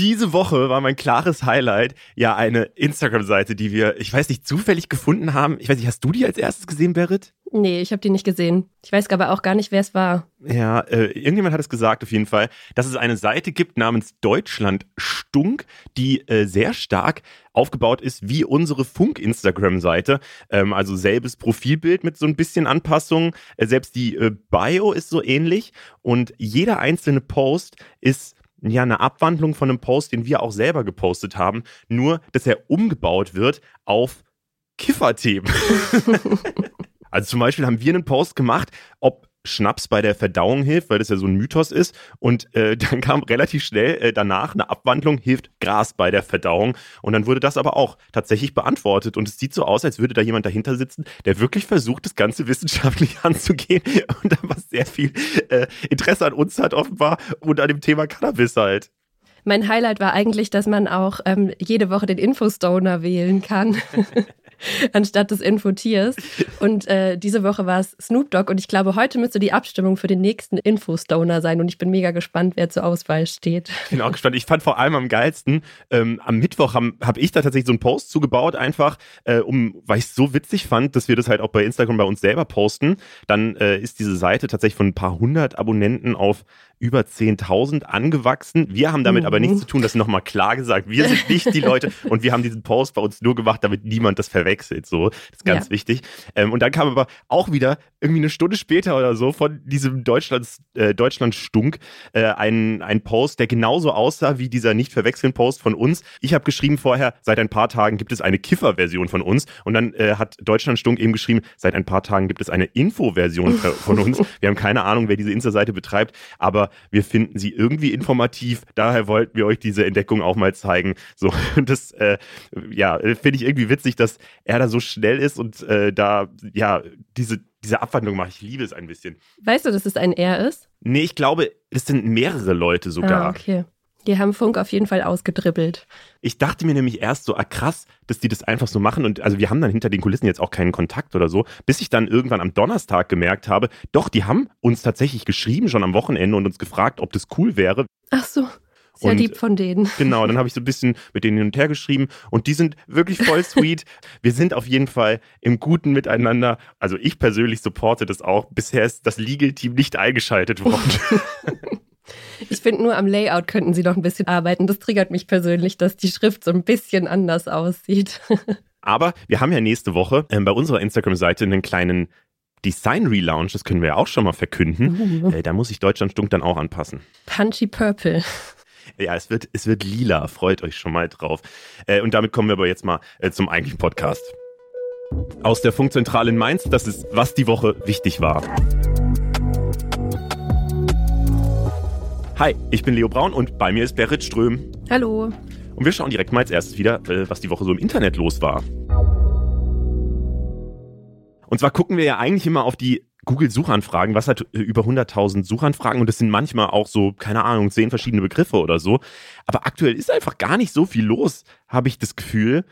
Diese Woche war mein klares Highlight ja eine Instagram-Seite, die wir, ich weiß nicht, zufällig gefunden haben. Ich weiß nicht, hast du die als erstes gesehen, Berit? Nee, ich habe die nicht gesehen. Ich weiß aber auch gar nicht, wer es war. Ja, äh, irgendjemand hat es gesagt auf jeden Fall, dass es eine Seite gibt namens Deutschland Stunk, die äh, sehr stark aufgebaut ist wie unsere Funk-Instagram-Seite. Ähm, also selbes Profilbild mit so ein bisschen Anpassungen. Äh, selbst die äh, Bio ist so ähnlich und jeder einzelne Post ist ja eine Abwandlung von einem Post, den wir auch selber gepostet haben, nur dass er umgebaut wird auf Kifferthemen. also zum Beispiel haben wir einen Post gemacht, ob Schnaps bei der Verdauung hilft, weil das ja so ein Mythos ist. Und äh, dann kam relativ schnell äh, danach eine Abwandlung, hilft Gras bei der Verdauung. Und dann wurde das aber auch tatsächlich beantwortet. Und es sieht so aus, als würde da jemand dahinter sitzen, der wirklich versucht, das Ganze wissenschaftlich anzugehen und aber sehr viel äh, Interesse an uns hat offenbar und an dem Thema Cannabis halt. Mein Highlight war eigentlich, dass man auch ähm, jede Woche den Infostoner wählen kann. anstatt des Infotiers. Und äh, diese Woche war es Snoop Dogg und ich glaube, heute müsste die Abstimmung für den nächsten Infostoner sein und ich bin mega gespannt, wer zur Auswahl steht. Ich bin auch gespannt. Ich fand vor allem am geilsten, ähm, am Mittwoch habe hab ich da tatsächlich so einen Post zugebaut, einfach, äh, um, weil ich es so witzig fand, dass wir das halt auch bei Instagram bei uns selber posten. Dann äh, ist diese Seite tatsächlich von ein paar hundert Abonnenten auf über 10.000 angewachsen. Wir haben damit mhm. aber nichts zu tun, das nochmal klar gesagt. Wir sind nicht die Leute und wir haben diesen Post bei uns nur gemacht, damit niemand das verwechselt. So, das ist ganz ja. wichtig. Ähm, und dann kam aber auch wieder irgendwie eine Stunde später oder so von diesem Deutschlands, äh, Deutschland-Stunk äh, ein, ein Post, der genauso aussah wie dieser nicht verwechseln Post von uns. Ich habe geschrieben vorher, seit ein paar Tagen gibt es eine Kiffer-Version von uns. Und dann äh, hat Deutschland-Stunk eben geschrieben, seit ein paar Tagen gibt es eine Info-Version von uns. Wir haben keine Ahnung, wer diese Insta-Seite betreibt, aber wir finden sie irgendwie informativ. Daher wollten wir euch diese Entdeckung auch mal zeigen. So, das, äh, ja, finde ich irgendwie witzig, dass er da so schnell ist und äh, da, ja, diese, diese Abwandlung mache. Ich liebe es ein bisschen. Weißt du, dass es ein Er ist? Nee, ich glaube, es sind mehrere Leute sogar. Ah, okay. Die haben Funk auf jeden Fall ausgedribbelt. Ich dachte mir nämlich erst so, ah krass, dass die das einfach so machen. Und also wir haben dann hinter den Kulissen jetzt auch keinen Kontakt oder so, bis ich dann irgendwann am Donnerstag gemerkt habe, doch, die haben uns tatsächlich geschrieben schon am Wochenende und uns gefragt, ob das cool wäre. Ach so. Sehr und, lieb von denen. Genau, dann habe ich so ein bisschen mit denen hin und her geschrieben und die sind wirklich voll sweet. Wir sind auf jeden Fall im guten Miteinander. Also ich persönlich supporte das auch. Bisher ist das Legal-Team nicht eingeschaltet worden. Ich finde nur am Layout könnten sie noch ein bisschen arbeiten. Das triggert mich persönlich, dass die Schrift so ein bisschen anders aussieht. Aber wir haben ja nächste Woche äh, bei unserer Instagram-Seite einen kleinen Design Relaunch, das können wir ja auch schon mal verkünden. Uh. Äh, da muss sich Deutschland Stunk dann auch anpassen. Punchy Purple. Ja, es wird, es wird lila. Freut euch schon mal drauf. Äh, und damit kommen wir aber jetzt mal äh, zum eigentlichen Podcast. Aus der Funkzentrale in Mainz, das ist, was die Woche wichtig war. Hi, ich bin Leo Braun und bei mir ist Berit Ström. Hallo. Und wir schauen direkt mal als erstes wieder, äh, was die Woche so im Internet los war. Und zwar gucken wir ja eigentlich immer auf die Google-Suchanfragen, was hat äh, über 100.000 Suchanfragen und das sind manchmal auch so, keine Ahnung, zehn verschiedene Begriffe oder so. Aber aktuell ist einfach gar nicht so viel los, habe ich das Gefühl.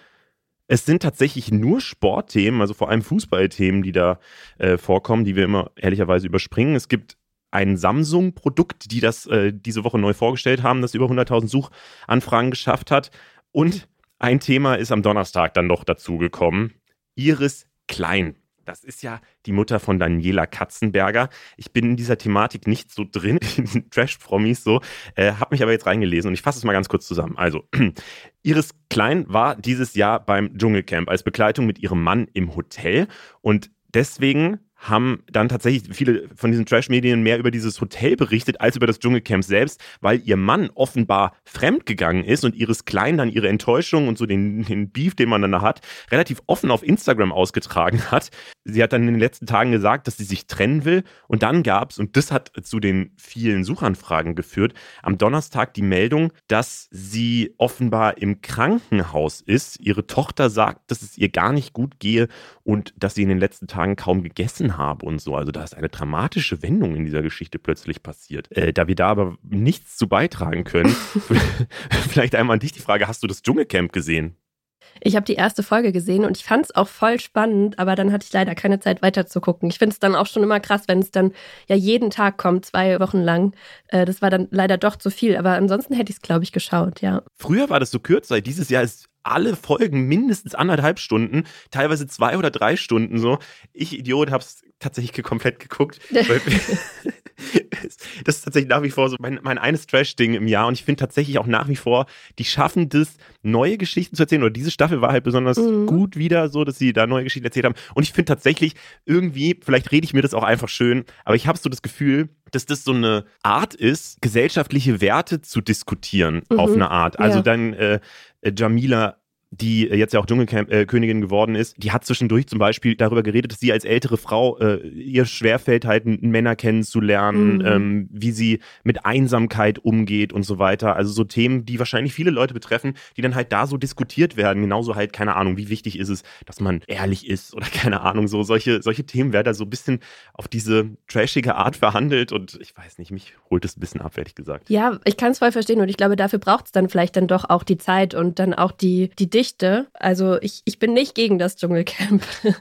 Es sind tatsächlich nur Sportthemen, also vor allem Fußballthemen, die da äh, vorkommen, die wir immer ehrlicherweise überspringen. Es gibt ein Samsung-Produkt, die das äh, diese Woche neu vorgestellt haben, das über 100.000 Suchanfragen geschafft hat. Und ein Thema ist am Donnerstag dann noch dazugekommen. Iris Klein. Das ist ja die Mutter von Daniela Katzenberger. Ich bin in dieser Thematik nicht so drin, in Trash-Promis so, äh, habe mich aber jetzt reingelesen und ich fasse es mal ganz kurz zusammen. Also, Iris Klein war dieses Jahr beim Dschungelcamp als Begleitung mit ihrem Mann im Hotel und deswegen haben dann tatsächlich viele von diesen Trash-Medien mehr über dieses Hotel berichtet als über das Dschungelcamp selbst, weil ihr Mann offenbar fremdgegangen ist und Iris Klein dann ihre Enttäuschung und so den, den Beef, den man dann da hat, relativ offen auf Instagram ausgetragen hat. Sie hat dann in den letzten Tagen gesagt, dass sie sich trennen will und dann gab es, und das hat zu den vielen Suchanfragen geführt, am Donnerstag die Meldung, dass sie offenbar im Krankenhaus ist. Ihre Tochter sagt, dass es ihr gar nicht gut gehe und dass sie in den letzten Tagen kaum gegessen gelesen habe und so. Also da ist eine dramatische Wendung in dieser Geschichte plötzlich passiert. Äh, da wir da aber nichts zu beitragen können, vielleicht einmal an dich die Frage, hast du das Dschungelcamp gesehen? Ich habe die erste Folge gesehen und ich fand es auch voll spannend, aber dann hatte ich leider keine Zeit weiter zu gucken. Ich finde es dann auch schon immer krass, wenn es dann ja jeden Tag kommt, zwei Wochen lang. Äh, das war dann leider doch zu viel, aber ansonsten hätte ich es, glaube ich, geschaut, ja. Früher war das so kürzer. Dieses Jahr ist alle Folgen mindestens anderthalb Stunden, teilweise zwei oder drei Stunden so. Ich, Idiot, habe es tatsächlich komplett geguckt. das ist tatsächlich nach wie vor so mein, mein eines Trash-Ding im Jahr. Und ich finde tatsächlich auch nach wie vor, die schaffen das, neue Geschichten zu erzählen. Oder diese Staffel war halt besonders mhm. gut wieder so, dass sie da neue Geschichten erzählt haben. Und ich finde tatsächlich irgendwie, vielleicht rede ich mir das auch einfach schön, aber ich habe so das Gefühl, dass das so eine Art ist, gesellschaftliche Werte zu diskutieren mhm. auf eine Art. Also ja. dann äh, Jamila die jetzt ja auch Dschungelkönigin geworden ist, die hat zwischendurch zum Beispiel darüber geredet, dass sie als ältere Frau äh, ihr schwerfällt, halt Männer kennenzulernen, mhm. ähm, wie sie mit Einsamkeit umgeht und so weiter. Also so Themen, die wahrscheinlich viele Leute betreffen, die dann halt da so diskutiert werden. Genauso halt, keine Ahnung, wie wichtig ist es, dass man ehrlich ist oder keine Ahnung, so solche, solche Themen werden da so ein bisschen auf diese trashige Art verhandelt und ich weiß nicht, mich holt es ein bisschen ab, ehrlich gesagt. Ja, ich kann es voll verstehen und ich glaube, dafür braucht es dann vielleicht dann doch auch die Zeit und dann auch die, die Dichte. Also ich, ich bin nicht gegen das Dschungelcamp.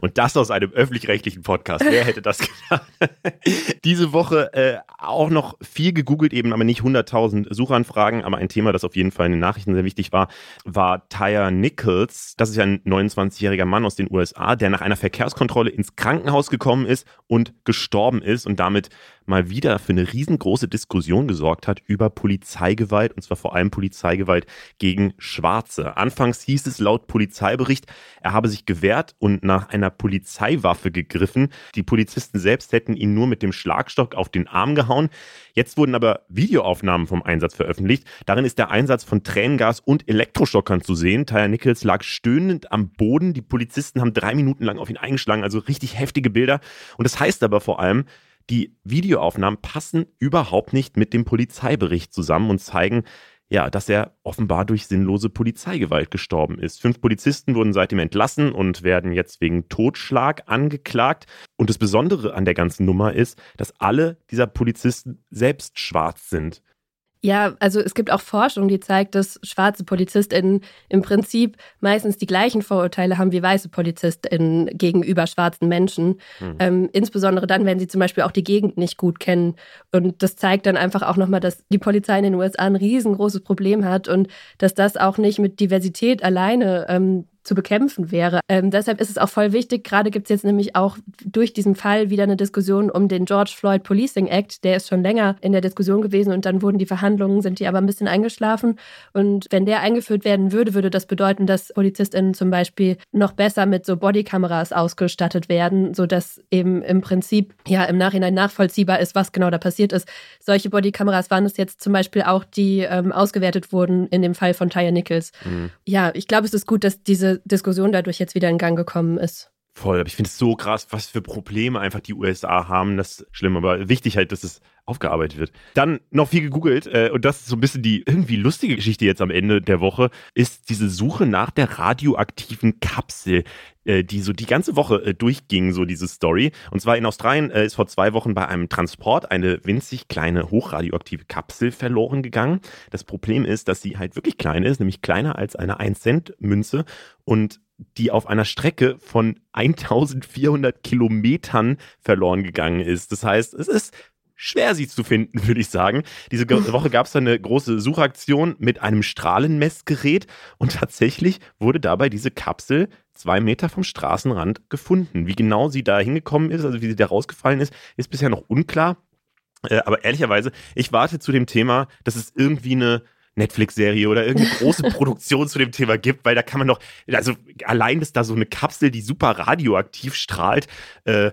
Und das aus einem öffentlich-rechtlichen Podcast. Wer hätte das gedacht? Diese Woche äh, auch noch viel gegoogelt, eben aber nicht 100.000 Suchanfragen. Aber ein Thema, das auf jeden Fall in den Nachrichten sehr wichtig war, war Tyre Nichols. Das ist ja ein 29-jähriger Mann aus den USA, der nach einer Verkehrskontrolle ins Krankenhaus gekommen ist und gestorben ist und damit mal wieder für eine riesengroße Diskussion gesorgt hat über Polizeigewalt und zwar vor allem Polizeigewalt gegen Schwarze. Anfangs hieß es laut Polizeibericht, er habe sich gewehrt und nach einer Polizeiwaffe gegriffen. Die Polizisten selbst hätten ihn nur mit dem Schlagstock auf den Arm gehauen. Jetzt wurden aber Videoaufnahmen vom Einsatz veröffentlicht. Darin ist der Einsatz von Tränengas und Elektroschockern zu sehen. Tyler Nichols lag stöhnend am Boden. Die Polizisten haben drei Minuten lang auf ihn eingeschlagen, also richtig heftige Bilder. Und das heißt aber vor allem, die Videoaufnahmen passen überhaupt nicht mit dem Polizeibericht zusammen und zeigen, ja, dass er offenbar durch sinnlose Polizeigewalt gestorben ist. Fünf Polizisten wurden seitdem entlassen und werden jetzt wegen Totschlag angeklagt. Und das Besondere an der ganzen Nummer ist, dass alle dieser Polizisten selbst schwarz sind. Ja, also es gibt auch Forschung, die zeigt, dass schwarze PolizistInnen im Prinzip meistens die gleichen Vorurteile haben wie weiße PolizistInnen gegenüber schwarzen Menschen. Mhm. Ähm, insbesondere dann, wenn sie zum Beispiel auch die Gegend nicht gut kennen. Und das zeigt dann einfach auch nochmal, dass die Polizei in den USA ein riesengroßes Problem hat und dass das auch nicht mit Diversität alleine ähm, zu bekämpfen wäre. Ähm, deshalb ist es auch voll wichtig. Gerade gibt es jetzt nämlich auch durch diesen Fall wieder eine Diskussion um den George Floyd Policing Act. Der ist schon länger in der Diskussion gewesen und dann wurden die Verhandlungen, sind die aber ein bisschen eingeschlafen. Und wenn der eingeführt werden würde, würde das bedeuten, dass PolizistInnen zum Beispiel noch besser mit so Bodykameras ausgestattet werden, sodass eben im Prinzip ja im Nachhinein nachvollziehbar ist, was genau da passiert ist. Solche Bodykameras waren es jetzt zum Beispiel auch, die ähm, ausgewertet wurden in dem Fall von Tyre Nichols. Mhm. Ja, ich glaube, es ist gut, dass diese Diskussion dadurch jetzt wieder in Gang gekommen ist. Voll, aber ich finde es so krass, was für Probleme einfach die USA haben. Das ist schlimm, aber wichtig halt, dass es aufgearbeitet wird. Dann noch viel gegoogelt äh, und das ist so ein bisschen die irgendwie lustige Geschichte jetzt am Ende der Woche, ist diese Suche nach der radioaktiven Kapsel, äh, die so die ganze Woche äh, durchging, so diese Story. Und zwar in Australien äh, ist vor zwei Wochen bei einem Transport eine winzig kleine hochradioaktive Kapsel verloren gegangen. Das Problem ist, dass sie halt wirklich klein ist, nämlich kleiner als eine 1-Cent-Münze und die auf einer Strecke von 1400 Kilometern verloren gegangen ist. Das heißt, es ist schwer, sie zu finden, würde ich sagen. Diese Woche gab es eine große Suchaktion mit einem Strahlenmessgerät und tatsächlich wurde dabei diese Kapsel zwei Meter vom Straßenrand gefunden. Wie genau sie da hingekommen ist, also wie sie da rausgefallen ist, ist bisher noch unklar. Äh, aber ehrlicherweise, ich warte zu dem Thema, dass es irgendwie eine Netflix-Serie oder irgendeine große Produktion zu dem Thema gibt, weil da kann man doch, also allein, dass da so eine Kapsel, die super radioaktiv strahlt, äh,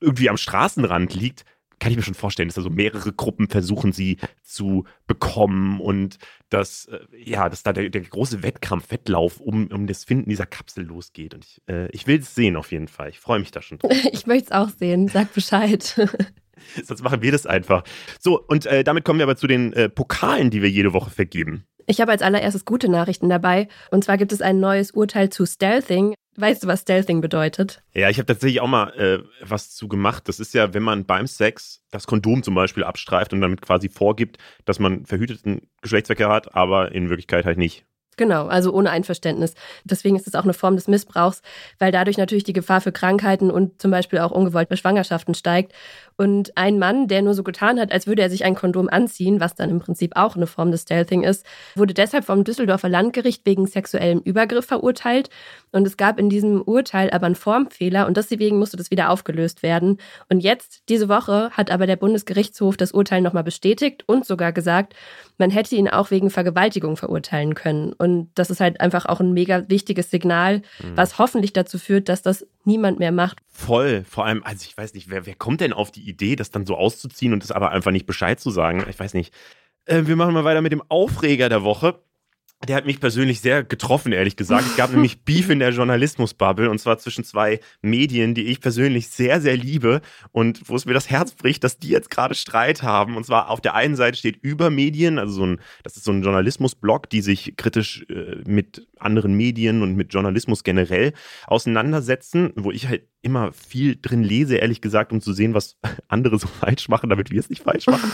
irgendwie am Straßenrand liegt, kann ich mir schon vorstellen, dass da so mehrere Gruppen versuchen, sie zu bekommen und dass, äh, ja, dass da der, der, große Wettkampf, Wettlauf um, um das Finden dieser Kapsel losgeht. Und ich, äh, ich will es sehen auf jeden Fall. Ich freue mich da schon drauf. Ich möchte es auch sehen. Sag Bescheid. Sonst machen wir das einfach. So, und äh, damit kommen wir aber zu den äh, Pokalen, die wir jede Woche vergeben. Ich habe als allererstes gute Nachrichten dabei. Und zwar gibt es ein neues Urteil zu Stealthing. Weißt du, was Stealthing bedeutet? Ja, ich habe tatsächlich auch mal äh, was zu gemacht. Das ist ja, wenn man beim Sex das Kondom zum Beispiel abstreift und damit quasi vorgibt, dass man verhüteten Geschlechtsverkehr hat, aber in Wirklichkeit halt nicht. Genau, also ohne Einverständnis. Deswegen ist es auch eine Form des Missbrauchs, weil dadurch natürlich die Gefahr für Krankheiten und zum Beispiel auch ungewollte Schwangerschaften steigt. Und ein Mann, der nur so getan hat, als würde er sich ein Kondom anziehen, was dann im Prinzip auch eine Form des Stealthing ist, wurde deshalb vom Düsseldorfer Landgericht wegen sexuellem Übergriff verurteilt. Und es gab in diesem Urteil aber einen Formfehler und deswegen musste das wieder aufgelöst werden. Und jetzt, diese Woche, hat aber der Bundesgerichtshof das Urteil nochmal bestätigt und sogar gesagt, man hätte ihn auch wegen Vergewaltigung verurteilen können. Und das ist halt einfach auch ein mega wichtiges Signal, mhm. was hoffentlich dazu führt, dass das niemand mehr macht. Voll. Vor allem, also ich weiß nicht, wer, wer kommt denn auf die Idee, das dann so auszuziehen und das aber einfach nicht Bescheid zu sagen? Ich weiß nicht. Äh, wir machen mal weiter mit dem Aufreger der Woche der hat mich persönlich sehr getroffen, ehrlich gesagt. Es gab nämlich Beef in der Journalismusbubble und zwar zwischen zwei Medien, die ich persönlich sehr, sehr liebe und wo es mir das Herz bricht, dass die jetzt gerade Streit haben. Und zwar auf der einen Seite steht Übermedien, also so ein, das ist so ein Journalismusblog, die sich kritisch äh, mit anderen Medien und mit Journalismus generell auseinandersetzen, wo ich halt immer viel drin lese, ehrlich gesagt, um zu sehen, was andere so falsch machen, damit wir es nicht falsch machen.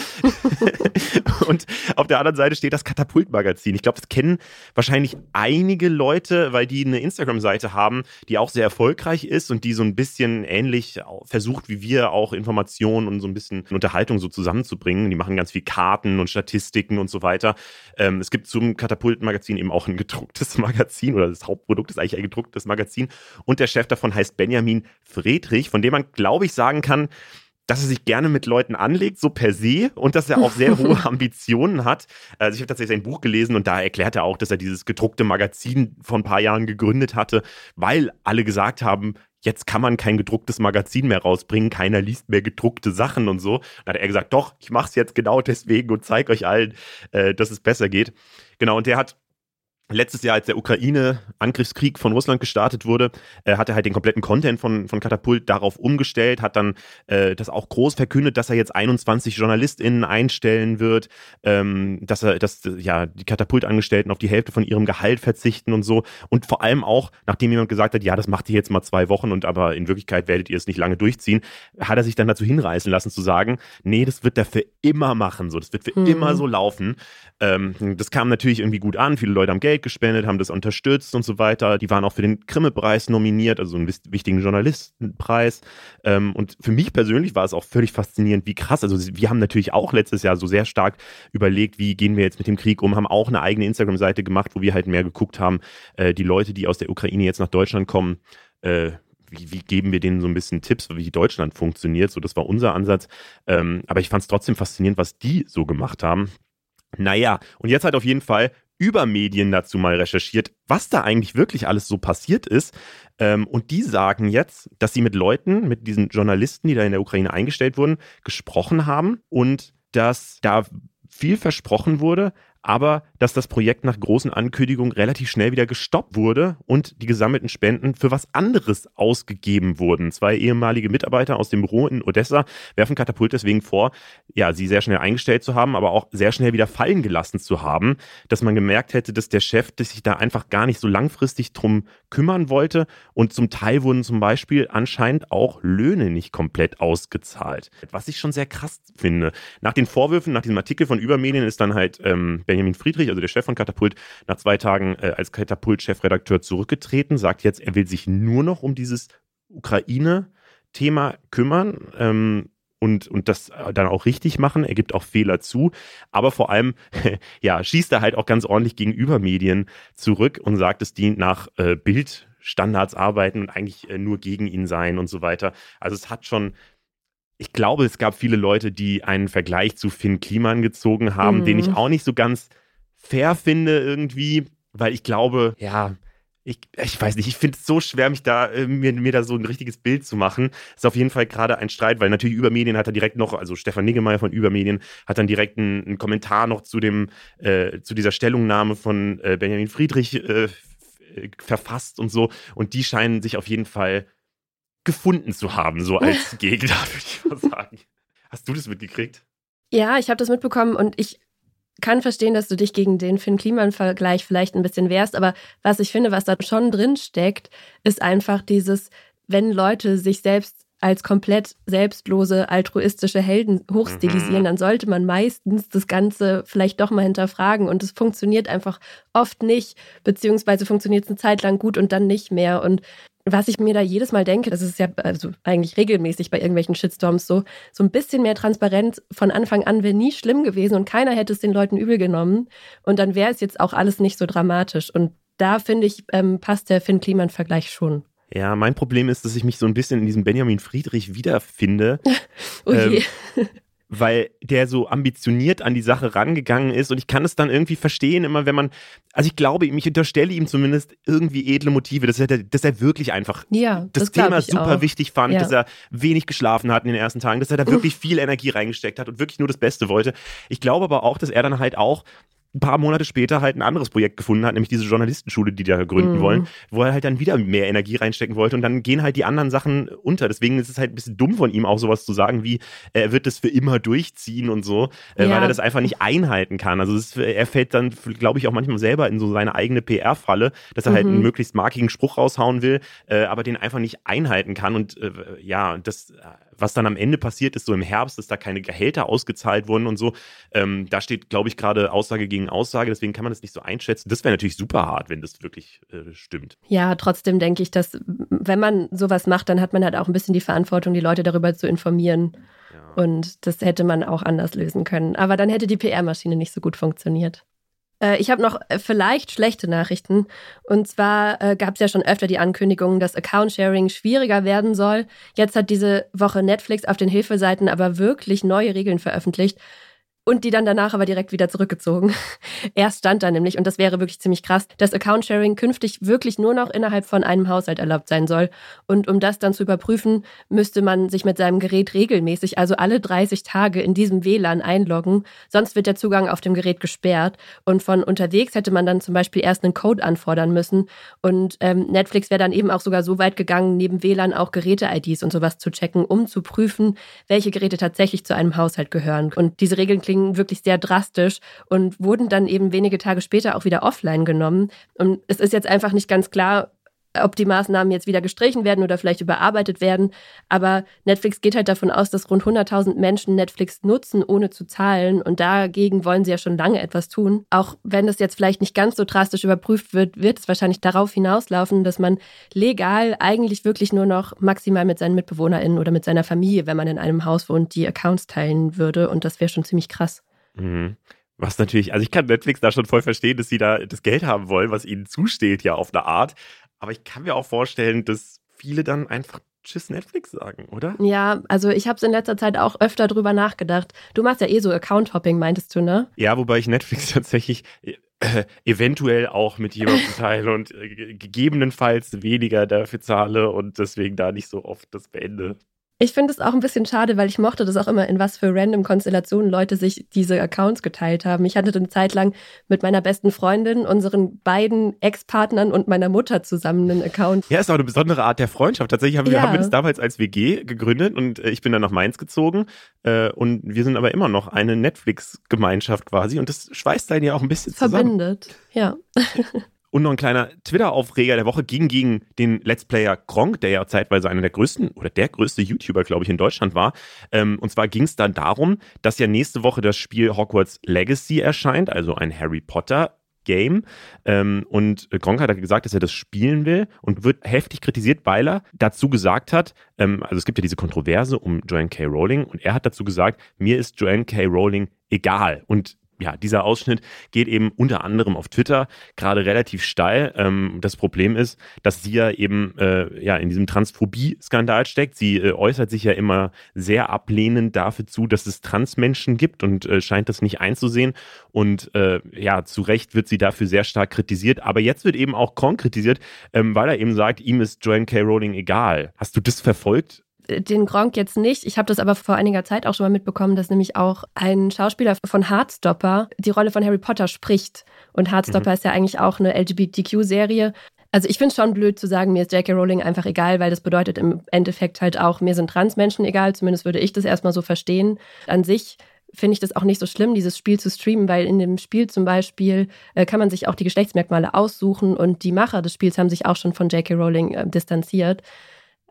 und auf der anderen Seite steht das Katapult-Magazin. Ich glaube, das kennen wahrscheinlich einige Leute, weil die eine Instagram-Seite haben, die auch sehr erfolgreich ist und die so ein bisschen ähnlich versucht, wie wir auch Informationen und so ein bisschen Unterhaltung so zusammenzubringen. Die machen ganz viel Karten und Statistiken und so weiter. Ähm, es gibt zum Katapult-Magazin eben auch ein gedrucktes Magazin oder das Hauptprodukt ist eigentlich ein gedrucktes Magazin. Und der Chef davon heißt Benjamin Friedrich, von dem man, glaube ich, sagen kann, dass er sich gerne mit Leuten anlegt, so per se, und dass er auch sehr hohe Ambitionen hat. Also ich habe tatsächlich sein Buch gelesen und da erklärt er auch, dass er dieses gedruckte Magazin vor ein paar Jahren gegründet hatte, weil alle gesagt haben, jetzt kann man kein gedrucktes Magazin mehr rausbringen, keiner liest mehr gedruckte Sachen und so. Da hat er gesagt, doch, ich mache es jetzt genau deswegen und zeige euch allen, äh, dass es besser geht. Genau, und der hat letztes Jahr, als der Ukraine-Angriffskrieg von Russland gestartet wurde, äh, hat er halt den kompletten Content von, von Katapult darauf umgestellt, hat dann äh, das auch groß verkündet, dass er jetzt 21 JournalistInnen einstellen wird, ähm, dass er, dass ja die Katapultangestellten auf die Hälfte von ihrem Gehalt verzichten und so. Und vor allem auch, nachdem jemand gesagt hat, ja, das macht ihr jetzt mal zwei Wochen und aber in Wirklichkeit werdet ihr es nicht lange durchziehen, hat er sich dann dazu hinreißen lassen zu sagen, nee, das wird er für immer machen, so, das wird für hm. immer so laufen. Ähm, das kam natürlich irgendwie gut an, viele Leute haben Geld Geld gespendet, haben das unterstützt und so weiter. Die waren auch für den Grimme-Preis nominiert, also einen wichtigen Journalistenpreis. Ähm, und für mich persönlich war es auch völlig faszinierend, wie krass. Also wir haben natürlich auch letztes Jahr so sehr stark überlegt, wie gehen wir jetzt mit dem Krieg um, haben auch eine eigene Instagram-Seite gemacht, wo wir halt mehr geguckt haben, äh, die Leute, die aus der Ukraine jetzt nach Deutschland kommen, äh, wie, wie, geben wir denen so ein bisschen Tipps, wie Deutschland funktioniert. So, das war unser Ansatz. Ähm, aber ich fand es trotzdem faszinierend, was die so gemacht haben. Naja, und jetzt halt auf jeden Fall über Medien dazu mal recherchiert, was da eigentlich wirklich alles so passiert ist. Ähm, und die sagen jetzt, dass sie mit Leuten, mit diesen Journalisten, die da in der Ukraine eingestellt wurden, gesprochen haben und dass da viel versprochen wurde, aber dass das Projekt nach großen Ankündigungen relativ schnell wieder gestoppt wurde und die gesammelten Spenden für was anderes ausgegeben wurden. Zwei ehemalige Mitarbeiter aus dem Büro in Odessa werfen Katapult deswegen vor, ja, sie sehr schnell eingestellt zu haben, aber auch sehr schnell wieder fallen gelassen zu haben, dass man gemerkt hätte, dass der Chef sich da einfach gar nicht so langfristig drum kümmern wollte und zum Teil wurden zum Beispiel anscheinend auch Löhne nicht komplett ausgezahlt. Was ich schon sehr krass finde. Nach den Vorwürfen, nach diesem Artikel von Übermedien ist dann halt ähm, Benjamin Friedrich, also der Chef von Katapult, nach zwei Tagen äh, als Katapult-Chefredakteur zurückgetreten, sagt jetzt, er will sich nur noch um dieses Ukraine-Thema kümmern. Ähm, und, und das dann auch richtig machen. Er gibt auch Fehler zu, aber vor allem, ja, schießt er halt auch ganz ordentlich gegenüber Medien zurück und sagt, dass die nach äh, Bildstandards arbeiten und eigentlich äh, nur gegen ihn seien und so weiter. Also es hat schon ich glaube, es gab viele Leute, die einen Vergleich zu Finn Kliman gezogen haben, mhm. den ich auch nicht so ganz fair finde irgendwie, weil ich glaube, ja, ich, ich weiß nicht, ich finde es so schwer, mich da, äh, mir, mir da so ein richtiges Bild zu machen. Ist auf jeden Fall gerade ein Streit, weil natürlich Übermedien hat er direkt noch, also Stefan Niggemeier von Übermedien hat dann direkt einen, einen Kommentar noch zu dem, äh, zu dieser Stellungnahme von äh, Benjamin Friedrich äh, verfasst und so. Und die scheinen sich auf jeden Fall gefunden zu haben, so als Gegner, würde ich mal sagen. Hast du das mitgekriegt? Ja, ich habe das mitbekommen und ich kann verstehen, dass du dich gegen den Finn-Kliman-Vergleich vielleicht ein bisschen wehrst, aber was ich finde, was da schon drin steckt, ist einfach dieses, wenn Leute sich selbst als komplett selbstlose, altruistische Helden hochstilisieren, mhm. dann sollte man meistens das Ganze vielleicht doch mal hinterfragen. Und es funktioniert einfach oft nicht, beziehungsweise funktioniert es eine Zeit lang gut und dann nicht mehr. Und was ich mir da jedes Mal denke, das ist ja also eigentlich regelmäßig bei irgendwelchen Shitstorms so, so ein bisschen mehr Transparenz von Anfang an wäre nie schlimm gewesen und keiner hätte es den Leuten übel genommen. Und dann wäre es jetzt auch alles nicht so dramatisch. Und da finde ich, ähm, passt der Finn-Kliman-Vergleich schon. Ja, mein Problem ist, dass ich mich so ein bisschen in diesem Benjamin Friedrich wiederfinde. oh je. Ähm, weil der so ambitioniert an die Sache rangegangen ist und ich kann es dann irgendwie verstehen, immer wenn man, also ich glaube ihm, ich unterstelle ihm zumindest irgendwie edle Motive, dass er, dass er wirklich einfach ja, das, das Thema super auch. wichtig fand, ja. dass er wenig geschlafen hat in den ersten Tagen, dass er da wirklich viel Energie reingesteckt hat und wirklich nur das Beste wollte. Ich glaube aber auch, dass er dann halt auch ein paar Monate später halt ein anderes Projekt gefunden hat, nämlich diese Journalistenschule, die da gründen mhm. wollen, wo er halt dann wieder mehr Energie reinstecken wollte und dann gehen halt die anderen Sachen unter. Deswegen ist es halt ein bisschen dumm von ihm auch sowas zu sagen wie, er wird das für immer durchziehen und so, äh, ja. weil er das einfach nicht einhalten kann. Also ist, er fällt dann, glaube ich, auch manchmal selber in so seine eigene PR-Falle, dass er mhm. halt einen möglichst markigen Spruch raushauen will, äh, aber den einfach nicht einhalten kann und äh, ja, das was dann am Ende passiert ist, so im Herbst, dass da keine Gehälter ausgezahlt wurden und so. Ähm, da steht, glaube ich, gerade Aussage gegen Aussage, deswegen kann man das nicht so einschätzen. Das wäre natürlich super hart, wenn das wirklich äh, stimmt. Ja, trotzdem denke ich, dass wenn man sowas macht, dann hat man halt auch ein bisschen die Verantwortung, die Leute darüber zu informieren. Ja. Und das hätte man auch anders lösen können. Aber dann hätte die PR-Maschine nicht so gut funktioniert. Äh, ich habe noch äh, vielleicht schlechte Nachrichten. Und zwar äh, gab es ja schon öfter die Ankündigung, dass Account-Sharing schwieriger werden soll. Jetzt hat diese Woche Netflix auf den Hilfeseiten aber wirklich neue Regeln veröffentlicht und die dann danach aber direkt wieder zurückgezogen. er stand da nämlich, und das wäre wirklich ziemlich krass, dass Account-Sharing künftig wirklich nur noch innerhalb von einem Haushalt erlaubt sein soll. Und um das dann zu überprüfen, müsste man sich mit seinem Gerät regelmäßig, also alle 30 Tage in diesem WLAN einloggen, sonst wird der Zugang auf dem Gerät gesperrt. Und von unterwegs hätte man dann zum Beispiel erst einen Code anfordern müssen. Und ähm, Netflix wäre dann eben auch sogar so weit gegangen, neben WLAN auch Geräte-IDs und sowas zu checken, um zu prüfen, welche Geräte tatsächlich zu einem Haushalt gehören. Und diese Regeln klingen Meeting wirklich sehr drastisch und wurden dann eben wenige Tage später auch wieder offline genommen. Und es ist jetzt einfach nicht ganz klar, ob die Maßnahmen jetzt wieder gestrichen werden oder vielleicht überarbeitet werden. Aber Netflix geht halt davon aus, dass rund 100.000 Menschen Netflix nutzen, ohne zu zahlen. Und dagegen wollen sie ja schon lange etwas tun. Auch wenn das jetzt vielleicht nicht ganz so drastisch überprüft wird, wird es wahrscheinlich darauf hinauslaufen, dass man legal eigentlich wirklich nur noch maximal mit seinen MitbewohnerInnen oder mit seiner Familie, wenn man in einem Haus wohnt, die Accounts teilen würde. Und das wäre schon ziemlich krass. Mhm. Was natürlich, also ich kann Netflix da schon voll verstehen, dass sie da das Geld haben wollen, was ihnen zusteht, ja, auf eine Art. Aber ich kann mir auch vorstellen, dass viele dann einfach Tschüss Netflix sagen, oder? Ja, also ich habe es in letzter Zeit auch öfter drüber nachgedacht. Du machst ja eh so Account-Hopping, meintest du, ne? Ja, wobei ich Netflix tatsächlich äh, eventuell auch mit jemandem teile und äh, gegebenenfalls weniger dafür zahle und deswegen da nicht so oft das beende. Ich finde es auch ein bisschen schade, weil ich mochte das auch immer, in was für random Konstellationen Leute sich diese Accounts geteilt haben. Ich hatte eine Zeit lang mit meiner besten Freundin, unseren beiden Ex-Partnern und meiner Mutter zusammen einen Account. Ja, ist auch eine besondere Art der Freundschaft. Tatsächlich haben, ja. wir, haben wir das damals als WG gegründet und äh, ich bin dann nach Mainz gezogen äh, und wir sind aber immer noch eine Netflix-Gemeinschaft quasi und das schweißt dann ja auch ein bisschen zusammen. Verbindet, ja. Und noch ein kleiner Twitter-Aufreger der Woche ging gegen den Let's Player Gronk, der ja zeitweise einer der größten oder der größte YouTuber, glaube ich, in Deutschland war. Ähm, und zwar ging es dann darum, dass ja nächste Woche das Spiel Hogwarts Legacy erscheint, also ein Harry Potter Game. Ähm, und Gronk hat gesagt, dass er das spielen will und wird heftig kritisiert, weil er dazu gesagt hat, ähm, also es gibt ja diese Kontroverse um Joanne K. Rowling und er hat dazu gesagt, mir ist Joanne K. Rowling egal. Und ja, dieser Ausschnitt geht eben unter anderem auf Twitter gerade relativ steil. Ähm, das Problem ist, dass sie ja eben äh, ja in diesem Transphobie-Skandal steckt. Sie äh, äußert sich ja immer sehr ablehnend dafür zu, dass es Transmenschen gibt und äh, scheint das nicht einzusehen. Und äh, ja, zu Recht wird sie dafür sehr stark kritisiert. Aber jetzt wird eben auch Korn kritisiert, ähm, weil er eben sagt, ihm ist Joanne K. Rowling egal. Hast du das verfolgt? Den Gronk jetzt nicht. Ich habe das aber vor einiger Zeit auch schon mal mitbekommen, dass nämlich auch ein Schauspieler von Heartstopper die Rolle von Harry Potter spricht. Und Heartstopper mhm. ist ja eigentlich auch eine LGBTQ-Serie. Also ich finde es schon blöd zu sagen, mir ist J.K. Rowling einfach egal, weil das bedeutet im Endeffekt halt auch, mir sind Transmenschen egal. Zumindest würde ich das erstmal so verstehen. An sich finde ich das auch nicht so schlimm, dieses Spiel zu streamen, weil in dem Spiel zum Beispiel äh, kann man sich auch die Geschlechtsmerkmale aussuchen und die Macher des Spiels haben sich auch schon von J.K. Rowling äh, distanziert.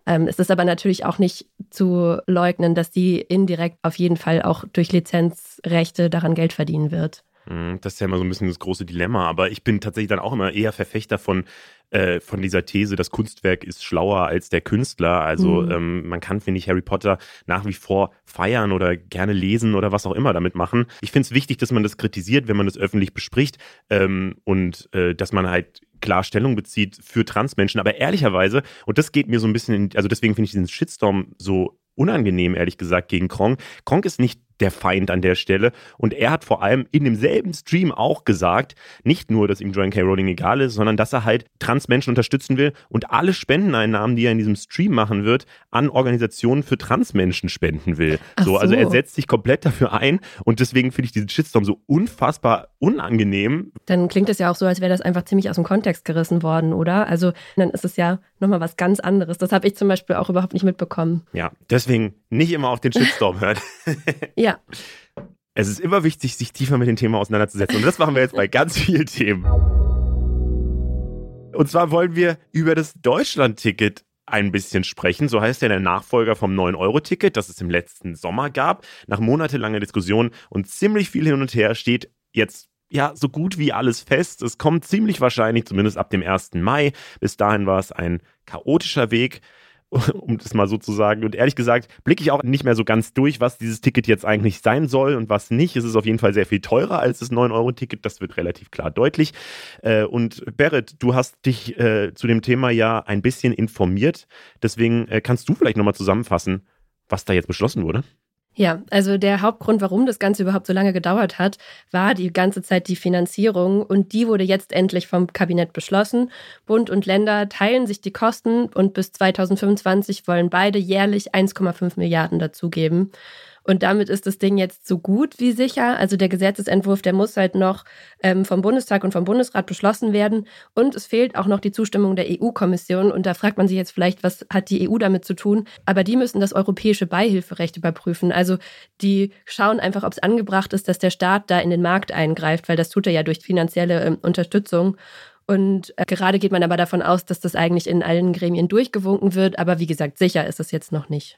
Ähm, es ist aber natürlich auch nicht zu leugnen, dass die indirekt auf jeden Fall auch durch Lizenzrechte daran Geld verdienen wird. Mhm, das ist ja immer so ein bisschen das große Dilemma. Aber ich bin tatsächlich dann auch immer eher Verfechter von, äh, von dieser These, das Kunstwerk ist schlauer als der Künstler. Also mhm. ähm, man kann, finde ich, Harry Potter nach wie vor feiern oder gerne lesen oder was auch immer damit machen. Ich finde es wichtig, dass man das kritisiert, wenn man das öffentlich bespricht ähm, und äh, dass man halt klar Stellung bezieht für Transmenschen. Aber ehrlicherweise, und das geht mir so ein bisschen, in, also deswegen finde ich diesen Shitstorm so unangenehm, ehrlich gesagt, gegen Kronk. Kronk ist nicht der Feind an der Stelle. Und er hat vor allem in demselben Stream auch gesagt, nicht nur, dass ihm Joanne K. Rowling egal ist, sondern dass er halt Transmenschen unterstützen will und alle Spendeneinnahmen, die er in diesem Stream machen wird, an Organisationen für Transmenschen spenden will. So, so, also er setzt sich komplett dafür ein und deswegen finde ich diesen Shitstorm so unfassbar unangenehm. Dann klingt es ja auch so, als wäre das einfach ziemlich aus dem Kontext gerissen worden, oder? Also dann ist es ja nochmal was ganz anderes. Das habe ich zum Beispiel auch überhaupt nicht mitbekommen. Ja, deswegen nicht immer auf den Shitstorm hören. ja. Es ist immer wichtig, sich tiefer mit dem Thema auseinanderzusetzen. Und das machen wir jetzt bei ganz vielen Themen. Und zwar wollen wir über das Deutschland-Ticket ein bisschen sprechen. So heißt ja der Nachfolger vom 9-Euro-Ticket, das es im letzten Sommer gab. Nach monatelanger Diskussion und ziemlich viel hin und her steht jetzt ja so gut wie alles fest. Es kommt ziemlich wahrscheinlich, zumindest ab dem 1. Mai. Bis dahin war es ein chaotischer Weg. um das mal so zu sagen. Und ehrlich gesagt blicke ich auch nicht mehr so ganz durch, was dieses Ticket jetzt eigentlich sein soll und was nicht. Es ist auf jeden Fall sehr viel teurer als das 9-Euro-Ticket, das wird relativ klar deutlich. Äh, und Berit, du hast dich äh, zu dem Thema ja ein bisschen informiert. Deswegen äh, kannst du vielleicht nochmal zusammenfassen, was da jetzt beschlossen wurde? Ja, also der Hauptgrund, warum das Ganze überhaupt so lange gedauert hat, war die ganze Zeit die Finanzierung und die wurde jetzt endlich vom Kabinett beschlossen. Bund und Länder teilen sich die Kosten und bis 2025 wollen beide jährlich 1,5 Milliarden dazugeben. Und damit ist das Ding jetzt so gut wie sicher. Also der Gesetzesentwurf, der muss halt noch ähm, vom Bundestag und vom Bundesrat beschlossen werden. Und es fehlt auch noch die Zustimmung der EU-Kommission. Und da fragt man sich jetzt vielleicht, was hat die EU damit zu tun? Aber die müssen das europäische Beihilferecht überprüfen. Also die schauen einfach, ob es angebracht ist, dass der Staat da in den Markt eingreift, weil das tut er ja durch finanzielle ähm, Unterstützung. Und äh, gerade geht man aber davon aus, dass das eigentlich in allen Gremien durchgewunken wird. Aber wie gesagt, sicher ist es jetzt noch nicht.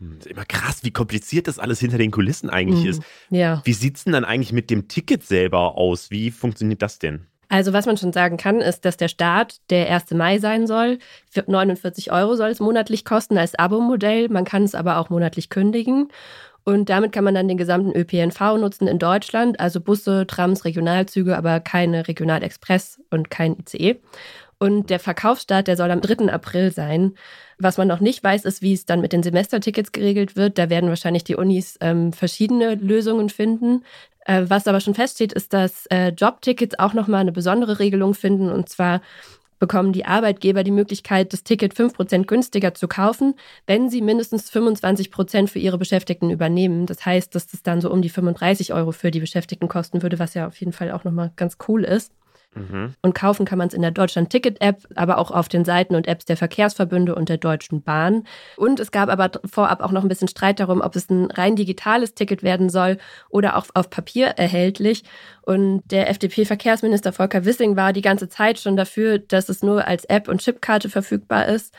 Hm, ist immer krass, wie kompliziert das alles hinter den Kulissen eigentlich mhm. ist. Ja. Wie sieht es denn dann eigentlich mit dem Ticket selber aus? Wie funktioniert das denn? Also was man schon sagen kann, ist, dass der Start der 1. Mai sein soll. Für 49 Euro soll es monatlich kosten als Abo-Modell. Man kann es aber auch monatlich kündigen. Und damit kann man dann den gesamten ÖPNV nutzen in Deutschland, also Busse, Trams, Regionalzüge, aber keine Regionalexpress und kein ICE. Und der Verkaufsstart, der soll am 3. April sein. Was man noch nicht weiß, ist, wie es dann mit den Semestertickets geregelt wird. Da werden wahrscheinlich die Unis ähm, verschiedene Lösungen finden. Äh, was aber schon feststeht, ist, dass äh, Jobtickets auch nochmal eine besondere Regelung finden. Und zwar bekommen die Arbeitgeber die Möglichkeit, das Ticket 5% günstiger zu kaufen, wenn sie mindestens 25% für ihre Beschäftigten übernehmen. Das heißt, dass das dann so um die 35 Euro für die Beschäftigten kosten würde, was ja auf jeden Fall auch nochmal ganz cool ist. Mhm. Und kaufen kann man es in der Deutschland-Ticket-App, aber auch auf den Seiten und Apps der Verkehrsverbünde und der Deutschen Bahn. Und es gab aber vorab auch noch ein bisschen Streit darum, ob es ein rein digitales Ticket werden soll oder auch auf Papier erhältlich. Und der FDP-Verkehrsminister Volker Wissing war die ganze Zeit schon dafür, dass es nur als App und Chipkarte verfügbar ist.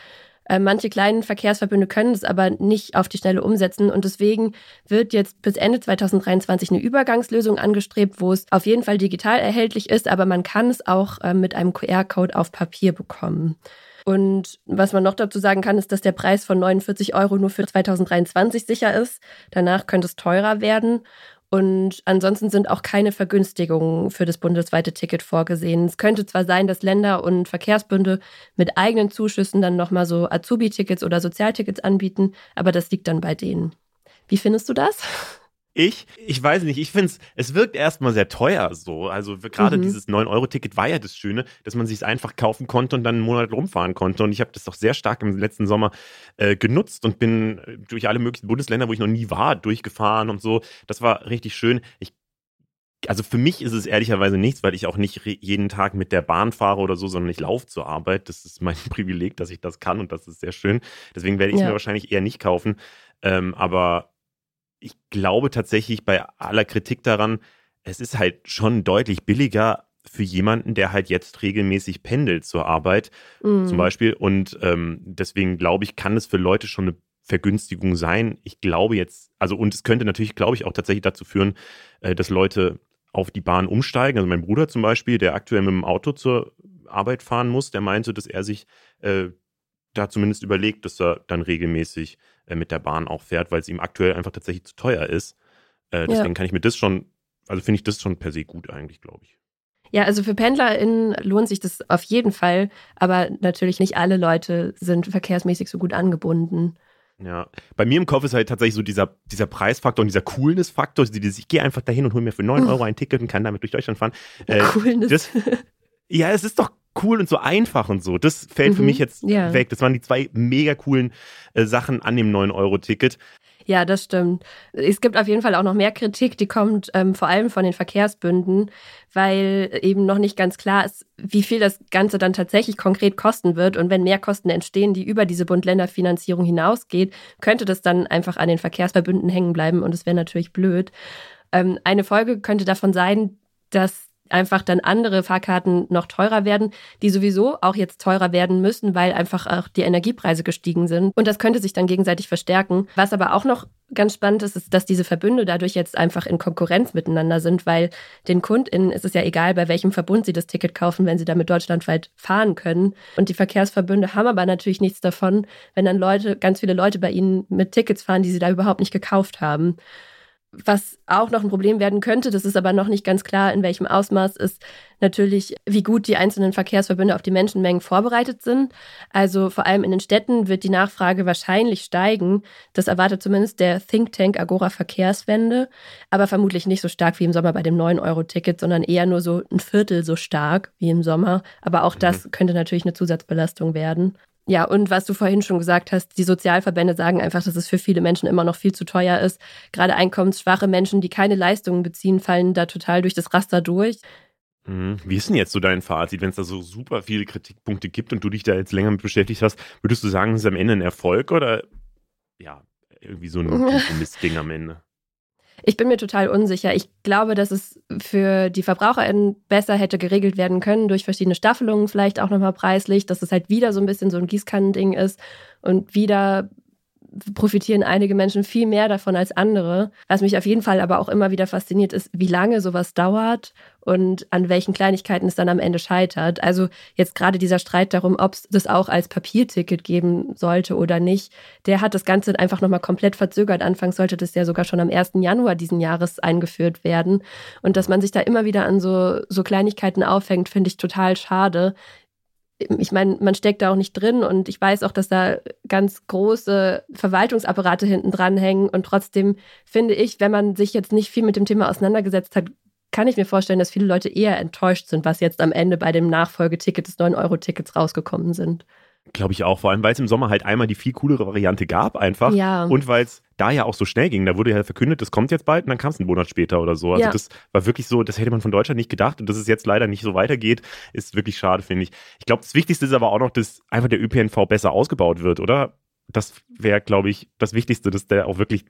Äh, manche kleinen Verkehrsverbünde können es aber nicht auf die Schnelle umsetzen und deswegen wird jetzt bis Ende 2023 eine Übergangslösung angestrebt, wo es auf jeden Fall digital erhältlich ist, aber man kann es auch äh, mit einem QR-Code auf Papier bekommen. Und was man noch dazu sagen kann, ist, dass der Preis von 49 Euro nur für 2023 sicher ist. Danach könnte es teurer werden. Und ansonsten sind auch keine Vergünstigungen für das bundesweite Ticket vorgesehen. Es könnte zwar sein, dass Länder und Verkehrsbünde mit eigenen Zuschüssen dann nochmal so Azubi-Tickets oder Sozialtickets anbieten, aber das liegt dann bei denen. Wie findest du das? Ich, ich weiß nicht, ich finde es, es wirkt erstmal sehr teuer so. Also gerade mhm. dieses 9-Euro-Ticket war ja das Schöne, dass man sich es einfach kaufen konnte und dann einen Monat rumfahren konnte. Und ich habe das doch sehr stark im letzten Sommer äh, genutzt und bin äh, durch alle möglichen Bundesländer, wo ich noch nie war, durchgefahren und so. Das war richtig schön. Ich also für mich ist es ehrlicherweise nichts, weil ich auch nicht jeden Tag mit der Bahn fahre oder so, sondern ich laufe zur Arbeit. Das ist mein Privileg, dass ich das kann und das ist sehr schön. Deswegen werde ich es ja. mir wahrscheinlich eher nicht kaufen. Ähm, aber ich glaube tatsächlich bei aller Kritik daran, es ist halt schon deutlich billiger für jemanden, der halt jetzt regelmäßig pendelt zur Arbeit mhm. zum Beispiel. Und ähm, deswegen glaube ich, kann es für Leute schon eine Vergünstigung sein. Ich glaube jetzt, also und es könnte natürlich, glaube ich, auch tatsächlich dazu führen, äh, dass Leute auf die Bahn umsteigen. Also mein Bruder zum Beispiel, der aktuell mit dem Auto zur Arbeit fahren muss, der meinte, dass er sich äh, da zumindest überlegt, dass er dann regelmäßig äh, mit der Bahn auch fährt, weil es ihm aktuell einfach tatsächlich zu teuer ist. Äh, deswegen ja. kann ich mir das schon, also finde ich das schon per se gut eigentlich, glaube ich. Ja, also für PendlerInnen lohnt sich das auf jeden Fall, aber natürlich nicht alle Leute sind verkehrsmäßig so gut angebunden. Ja, bei mir im Kopf ist halt tatsächlich so dieser, dieser Preisfaktor und dieser Coolness-Faktor. Ich gehe einfach dahin und hole mir für 9 Euro ein Ticket und kann damit durch Deutschland fahren. Äh, Coolness. Das, ja, es ist doch cool und so einfach und so. Das fällt mhm, für mich jetzt ja. weg. Das waren die zwei mega coolen äh, Sachen an dem 9-Euro-Ticket. Ja, das stimmt. Es gibt auf jeden Fall auch noch mehr Kritik, die kommt ähm, vor allem von den Verkehrsbünden, weil eben noch nicht ganz klar ist, wie viel das Ganze dann tatsächlich konkret kosten wird. Und wenn mehr Kosten entstehen, die über diese Bund-Länder-Finanzierung hinausgeht, könnte das dann einfach an den Verkehrsverbünden hängen bleiben und es wäre natürlich blöd. Ähm, eine Folge könnte davon sein, dass einfach dann andere Fahrkarten noch teurer werden, die sowieso auch jetzt teurer werden müssen, weil einfach auch die Energiepreise gestiegen sind. Und das könnte sich dann gegenseitig verstärken. Was aber auch noch ganz spannend ist, ist, dass diese Verbünde dadurch jetzt einfach in Konkurrenz miteinander sind, weil den KundInnen ist es ja egal, bei welchem Verbund sie das Ticket kaufen, wenn sie damit deutschlandweit fahren können. Und die Verkehrsverbünde haben aber natürlich nichts davon, wenn dann Leute, ganz viele Leute bei ihnen mit Tickets fahren, die sie da überhaupt nicht gekauft haben. Was auch noch ein Problem werden könnte, das ist aber noch nicht ganz klar, in welchem Ausmaß, ist natürlich, wie gut die einzelnen Verkehrsverbünde auf die Menschenmengen vorbereitet sind. Also vor allem in den Städten wird die Nachfrage wahrscheinlich steigen. Das erwartet zumindest der Think Tank Agora Verkehrswende, aber vermutlich nicht so stark wie im Sommer bei dem 9-Euro-Ticket, sondern eher nur so ein Viertel so stark wie im Sommer. Aber auch das mhm. könnte natürlich eine Zusatzbelastung werden. Ja, und was du vorhin schon gesagt hast, die Sozialverbände sagen einfach, dass es für viele Menschen immer noch viel zu teuer ist. Gerade einkommensschwache Menschen, die keine Leistungen beziehen, fallen da total durch das Raster durch. Mhm. Wie ist denn jetzt so dein Fazit, wenn es da so super viele Kritikpunkte gibt und du dich da jetzt länger mit beschäftigt hast? Würdest du sagen, es ist am Ende ein Erfolg oder ja, irgendwie so ein Mistding am Ende? Ich bin mir total unsicher. Ich glaube, dass es für die VerbraucherInnen besser hätte geregelt werden können durch verschiedene Staffelungen, vielleicht auch nochmal preislich, dass es halt wieder so ein bisschen so ein Gießkannending ist und wieder profitieren einige Menschen viel mehr davon als andere. Was mich auf jeden Fall aber auch immer wieder fasziniert ist, wie lange sowas dauert und an welchen Kleinigkeiten es dann am Ende scheitert. Also jetzt gerade dieser Streit darum, ob es das auch als Papierticket geben sollte oder nicht, der hat das Ganze einfach nochmal komplett verzögert. Anfangs sollte das ja sogar schon am 1. Januar diesen Jahres eingeführt werden. Und dass man sich da immer wieder an so, so Kleinigkeiten aufhängt, finde ich total schade ich meine, man steckt da auch nicht drin und ich weiß auch, dass da ganz große Verwaltungsapparate hinten dran hängen und trotzdem finde ich, wenn man sich jetzt nicht viel mit dem Thema auseinandergesetzt hat, kann ich mir vorstellen, dass viele Leute eher enttäuscht sind, was jetzt am Ende bei dem Nachfolgeticket des 9-Euro-Tickets rausgekommen sind. Glaube ich auch, vor allem weil es im Sommer halt einmal die viel coolere Variante gab einfach ja. und weil es da ja auch so schnell ging. Da wurde ja verkündet, das kommt jetzt bald und dann kam es einen Monat später oder so. Also ja. das war wirklich so, das hätte man von Deutschland nicht gedacht und dass es jetzt leider nicht so weitergeht, ist wirklich schade, finde ich. Ich glaube, das Wichtigste ist aber auch noch, dass einfach der ÖPNV besser ausgebaut wird, oder? Das wäre, glaube ich, das Wichtigste, dass der auch wirklich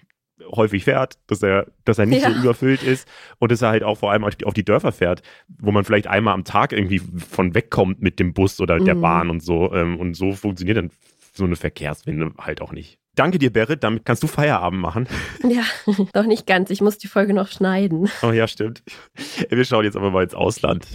häufig fährt, dass er, dass er nicht ja. so überfüllt ist und dass er halt auch vor allem auf die Dörfer fährt, wo man vielleicht einmal am Tag irgendwie von wegkommt mit dem Bus oder der mhm. Bahn und so. Ähm, und so funktioniert dann so eine Verkehrswende halt auch nicht. Danke dir, Berit. Damit kannst du Feierabend machen. Ja, doch nicht ganz. Ich muss die Folge noch schneiden. Oh ja, stimmt. Wir schauen jetzt aber mal ins Ausland.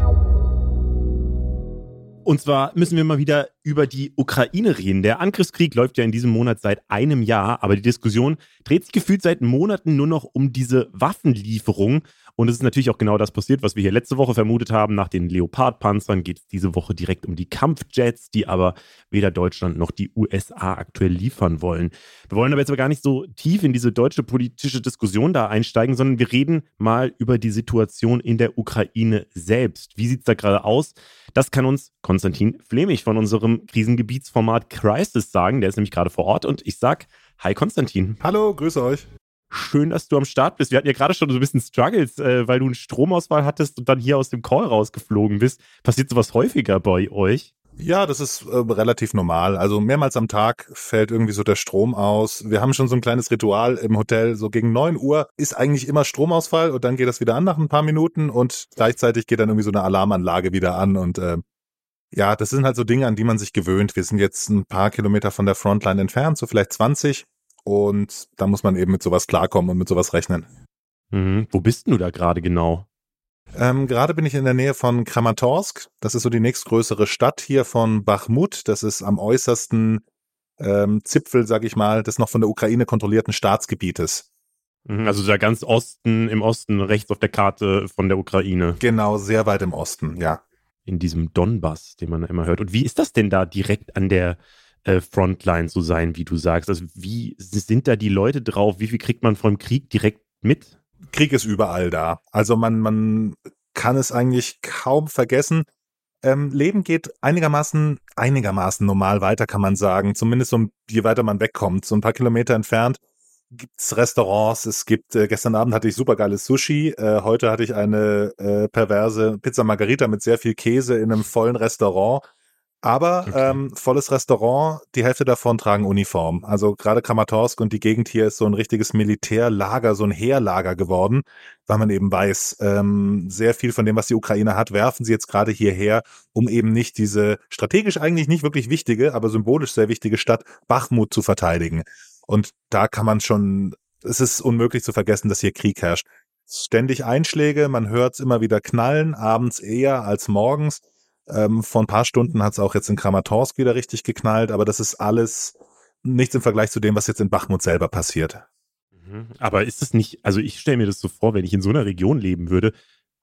Und zwar müssen wir mal wieder über die Ukraine reden. Der Angriffskrieg läuft ja in diesem Monat seit einem Jahr, aber die Diskussion dreht sich gefühlt seit Monaten nur noch um diese Waffenlieferung. Und es ist natürlich auch genau das passiert, was wir hier letzte Woche vermutet haben. Nach den Leopard-Panzern geht es diese Woche direkt um die Kampfjets, die aber weder Deutschland noch die USA aktuell liefern wollen. Wir wollen aber jetzt aber gar nicht so tief in diese deutsche politische Diskussion da einsteigen, sondern wir reden mal über die Situation in der Ukraine selbst. Wie sieht es da gerade aus? Das kann uns Konstantin Flemich von unserem Krisengebietsformat Crisis sagen. Der ist nämlich gerade vor Ort und ich sag Hi Konstantin. Hallo, grüße euch. Schön, dass du am Start bist. Wir hatten ja gerade schon so ein bisschen Struggles, äh, weil du einen Stromausfall hattest und dann hier aus dem Call rausgeflogen bist. Passiert sowas häufiger bei euch? Ja, das ist äh, relativ normal. Also mehrmals am Tag fällt irgendwie so der Strom aus. Wir haben schon so ein kleines Ritual im Hotel. So gegen neun Uhr ist eigentlich immer Stromausfall und dann geht das wieder an nach ein paar Minuten und gleichzeitig geht dann irgendwie so eine Alarmanlage wieder an und äh, ja, das sind halt so Dinge, an die man sich gewöhnt. Wir sind jetzt ein paar Kilometer von der Frontline entfernt, so vielleicht 20 und da muss man eben mit sowas klarkommen und mit sowas rechnen. Mhm. Wo bist du da gerade genau? Ähm, Gerade bin ich in der Nähe von Kramatorsk. Das ist so die nächstgrößere Stadt hier von Bachmut. Das ist am äußersten ähm, Zipfel, sag ich mal, des noch von der Ukraine kontrollierten Staatsgebietes. Mhm, also da ganz Osten, im Osten, rechts auf der Karte von der Ukraine. Genau, sehr weit im Osten, ja. In diesem Donbass, den man immer hört. Und wie ist das denn da direkt an der äh, Frontline zu sein, wie du sagst? Also wie sind da die Leute drauf? Wie viel kriegt man vom Krieg direkt mit? Krieg ist überall da. Also man, man kann es eigentlich kaum vergessen. Ähm, Leben geht einigermaßen, einigermaßen normal weiter, kann man sagen. Zumindest so, je weiter man wegkommt. So ein paar Kilometer entfernt gibt's Restaurants. Es gibt, äh, gestern Abend hatte ich supergeiles Sushi. Äh, heute hatte ich eine äh, perverse Pizza Margarita mit sehr viel Käse in einem vollen Restaurant. Aber okay. ähm, volles Restaurant, die Hälfte davon tragen Uniform. Also gerade Kramatorsk und die Gegend hier ist so ein richtiges Militärlager, so ein Heerlager geworden, weil man eben weiß, ähm, sehr viel von dem, was die Ukraine hat, werfen sie jetzt gerade hierher, um eben nicht diese strategisch eigentlich nicht wirklich wichtige, aber symbolisch sehr wichtige Stadt Bachmut zu verteidigen. Und da kann man schon, es ist unmöglich zu vergessen, dass hier Krieg herrscht. Ständig Einschläge, man hört es immer wieder knallen, abends eher als morgens. Ähm, vor ein paar Stunden hat es auch jetzt in Kramatorsk wieder richtig geknallt, aber das ist alles nichts im Vergleich zu dem, was jetzt in Bachmut selber passiert. Mhm. Aber ist das nicht, also ich stelle mir das so vor, wenn ich in so einer Region leben würde,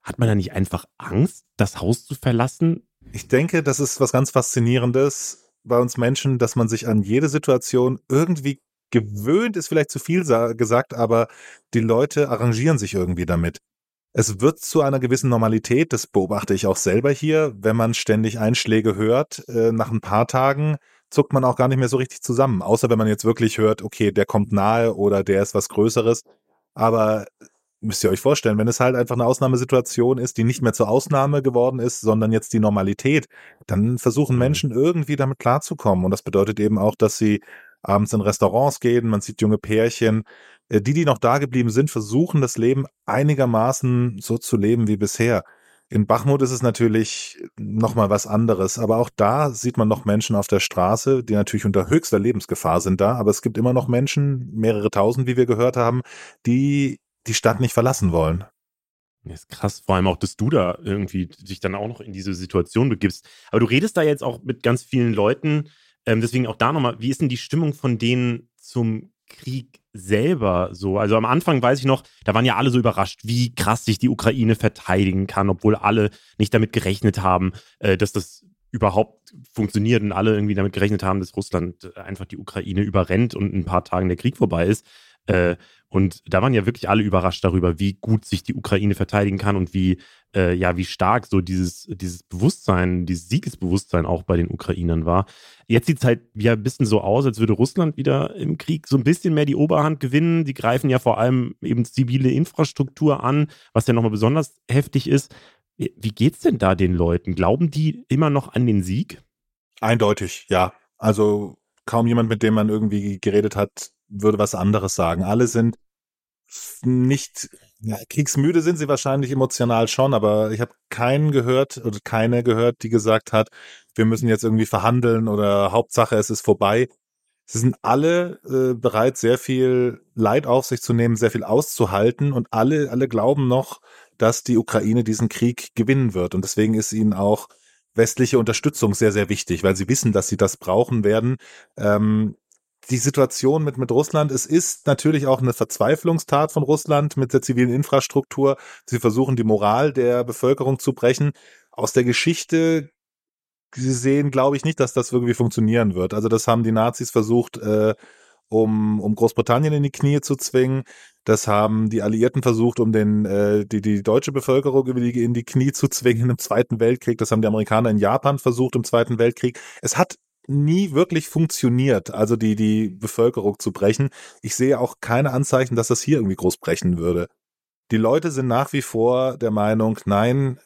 hat man da nicht einfach Angst, das Haus zu verlassen? Ich denke, das ist was ganz Faszinierendes bei uns Menschen, dass man sich an jede Situation irgendwie gewöhnt, ist vielleicht zu viel gesagt, aber die Leute arrangieren sich irgendwie damit. Es wird zu einer gewissen Normalität, das beobachte ich auch selber hier, wenn man ständig Einschläge hört, äh, nach ein paar Tagen zuckt man auch gar nicht mehr so richtig zusammen, außer wenn man jetzt wirklich hört, okay, der kommt nahe oder der ist was Größeres. Aber müsst ihr euch vorstellen, wenn es halt einfach eine Ausnahmesituation ist, die nicht mehr zur Ausnahme geworden ist, sondern jetzt die Normalität, dann versuchen mhm. Menschen irgendwie damit klarzukommen. Und das bedeutet eben auch, dass sie abends in Restaurants gehen, man sieht junge Pärchen, äh, die, die noch da geblieben sind, versuchen das Leben einigermaßen so zu leben wie bisher. In Bachmut ist es natürlich nochmal was anderes, aber auch da sieht man noch Menschen auf der Straße, die natürlich unter höchster Lebensgefahr sind da, aber es gibt immer noch Menschen, mehrere tausend, wie wir gehört haben, die die Stadt nicht verlassen wollen. Das ist krass, vor allem auch, dass du da irgendwie dich dann auch noch in diese Situation begibst. Aber du redest da jetzt auch mit ganz vielen Leuten, ähm, deswegen auch da nochmal, wie ist denn die Stimmung von denen zum Krieg selber so? Also am Anfang weiß ich noch, da waren ja alle so überrascht, wie krass sich die Ukraine verteidigen kann, obwohl alle nicht damit gerechnet haben, äh, dass das überhaupt funktioniert und alle irgendwie damit gerechnet haben, dass Russland einfach die Ukraine überrennt und in ein paar Tagen der Krieg vorbei ist. Äh, und da waren ja wirklich alle überrascht darüber, wie gut sich die Ukraine verteidigen kann und wie, äh, ja, wie stark so dieses, dieses Bewusstsein, dieses Siegesbewusstsein auch bei den Ukrainern war. Jetzt sieht es halt ja ein bisschen so aus, als würde Russland wieder im Krieg so ein bisschen mehr die Oberhand gewinnen. Die greifen ja vor allem eben zivile Infrastruktur an, was ja nochmal besonders heftig ist. Wie geht's denn da den Leuten? Glauben die immer noch an den Sieg? Eindeutig, ja. Also kaum jemand, mit dem man irgendwie geredet hat, würde was anderes sagen. Alle sind nicht, ja, kriegsmüde sind sie wahrscheinlich emotional schon, aber ich habe keinen gehört oder keine gehört, die gesagt hat, wir müssen jetzt irgendwie verhandeln oder Hauptsache es ist vorbei. Sie sind alle äh, bereit, sehr viel Leid auf sich zu nehmen, sehr viel auszuhalten und alle, alle glauben noch, dass die Ukraine diesen Krieg gewinnen wird. Und deswegen ist ihnen auch westliche Unterstützung sehr, sehr wichtig, weil sie wissen, dass sie das brauchen werden. Ähm, die Situation mit, mit Russland, es ist natürlich auch eine Verzweiflungstat von Russland mit der zivilen Infrastruktur. Sie versuchen die Moral der Bevölkerung zu brechen. Aus der Geschichte gesehen glaube ich nicht, dass das irgendwie funktionieren wird. Also das haben die Nazis versucht, äh, um, um Großbritannien in die Knie zu zwingen. Das haben die Alliierten versucht, um den, äh, die, die deutsche Bevölkerung in die Knie zu zwingen im Zweiten Weltkrieg. Das haben die Amerikaner in Japan versucht im Zweiten Weltkrieg. Es hat nie wirklich funktioniert, also die, die Bevölkerung zu brechen. Ich sehe auch keine Anzeichen, dass das hier irgendwie groß brechen würde. Die Leute sind nach wie vor der Meinung, nein,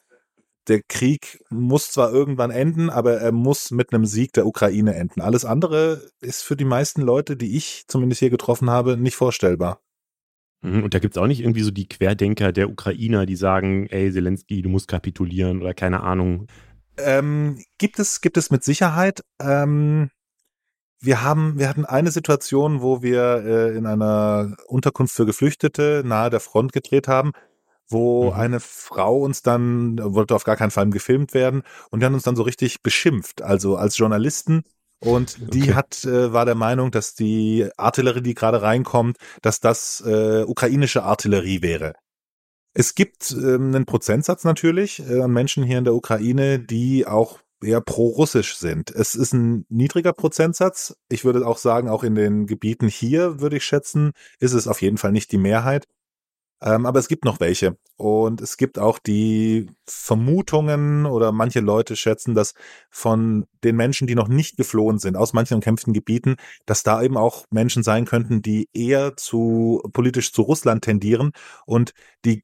der Krieg muss zwar irgendwann enden, aber er muss mit einem Sieg der Ukraine enden. Alles andere ist für die meisten Leute, die ich zumindest hier getroffen habe, nicht vorstellbar. Mhm, und da gibt es auch nicht irgendwie so die Querdenker der Ukrainer, die sagen, ey, Zelensky, du musst kapitulieren oder keine Ahnung. Ähm, gibt es, gibt es mit Sicherheit. Ähm, wir haben, wir hatten eine Situation, wo wir äh, in einer Unterkunft für Geflüchtete nahe der Front gedreht haben, wo mhm. eine Frau uns dann, wollte auf gar keinen Fall gefilmt werden, und die haben uns dann so richtig beschimpft, also als Journalisten. Und die okay. hat, äh, war der Meinung, dass die Artillerie, die gerade reinkommt, dass das äh, ukrainische Artillerie wäre. Es gibt ähm, einen Prozentsatz natürlich äh, an Menschen hier in der Ukraine, die auch eher pro-russisch sind. Es ist ein niedriger Prozentsatz. Ich würde auch sagen, auch in den Gebieten hier, würde ich schätzen, ist es auf jeden Fall nicht die Mehrheit. Ähm, aber es gibt noch welche. Und es gibt auch die Vermutungen oder manche Leute schätzen, dass von den Menschen, die noch nicht geflohen sind, aus manchen umkämpften Gebieten, dass da eben auch Menschen sein könnten, die eher zu politisch zu Russland tendieren und die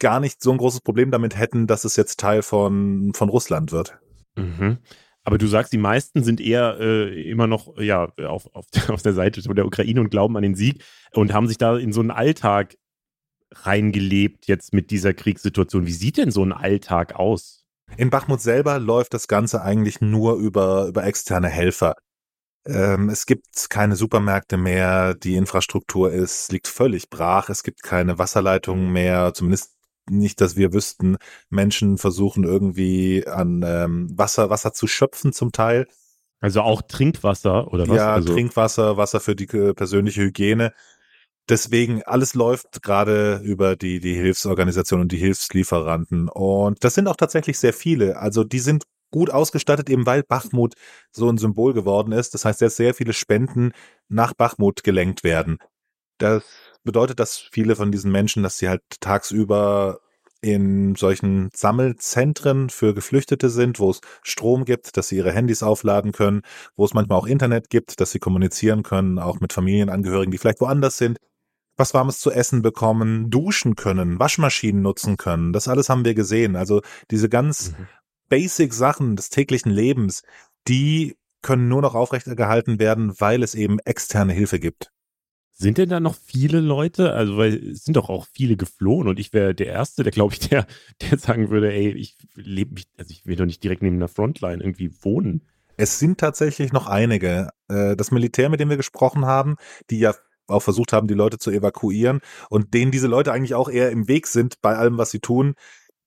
gar nicht so ein großes Problem damit hätten, dass es jetzt Teil von, von Russland wird. Mhm. Aber du sagst, die meisten sind eher äh, immer noch ja, auf, auf, auf der Seite der Ukraine und glauben an den Sieg und haben sich da in so einen Alltag reingelebt jetzt mit dieser Kriegssituation. Wie sieht denn so ein Alltag aus? In Bachmut selber läuft das Ganze eigentlich nur über, über externe Helfer. Ähm, es gibt keine Supermärkte mehr, die Infrastruktur ist, liegt völlig brach. Es gibt keine Wasserleitungen mehr, zumindest nicht, dass wir wüssten, Menschen versuchen irgendwie an ähm, Wasser, Wasser zu schöpfen zum Teil. Also auch Trinkwasser oder was? Ja, also Trinkwasser, Wasser für die äh, persönliche Hygiene. Deswegen, alles läuft gerade über die, die Hilfsorganisation und die Hilfslieferanten. Und das sind auch tatsächlich sehr viele. Also die sind gut ausgestattet, eben weil Bachmut so ein Symbol geworden ist. Das heißt, dass sehr viele Spenden nach Bachmut gelenkt werden. Das bedeutet das viele von diesen Menschen, dass sie halt tagsüber in solchen Sammelzentren für Geflüchtete sind, wo es Strom gibt, dass sie ihre Handys aufladen können, wo es manchmal auch Internet gibt, dass sie kommunizieren können, auch mit Familienangehörigen, die vielleicht woanders sind, was Warmes zu essen bekommen, duschen können, Waschmaschinen nutzen können. Das alles haben wir gesehen. Also diese ganz mhm. basic Sachen des täglichen Lebens, die können nur noch aufrechtergehalten werden, weil es eben externe Hilfe gibt. Sind denn da noch viele Leute? Also, weil es sind doch auch viele geflohen und ich wäre der Erste, der glaube ich, der, der sagen würde, ey, ich lebe mich, also ich will doch nicht direkt neben der Frontline irgendwie wohnen. Es sind tatsächlich noch einige. Äh, das Militär, mit dem wir gesprochen haben, die ja auch versucht haben, die Leute zu evakuieren und denen diese Leute eigentlich auch eher im Weg sind bei allem, was sie tun,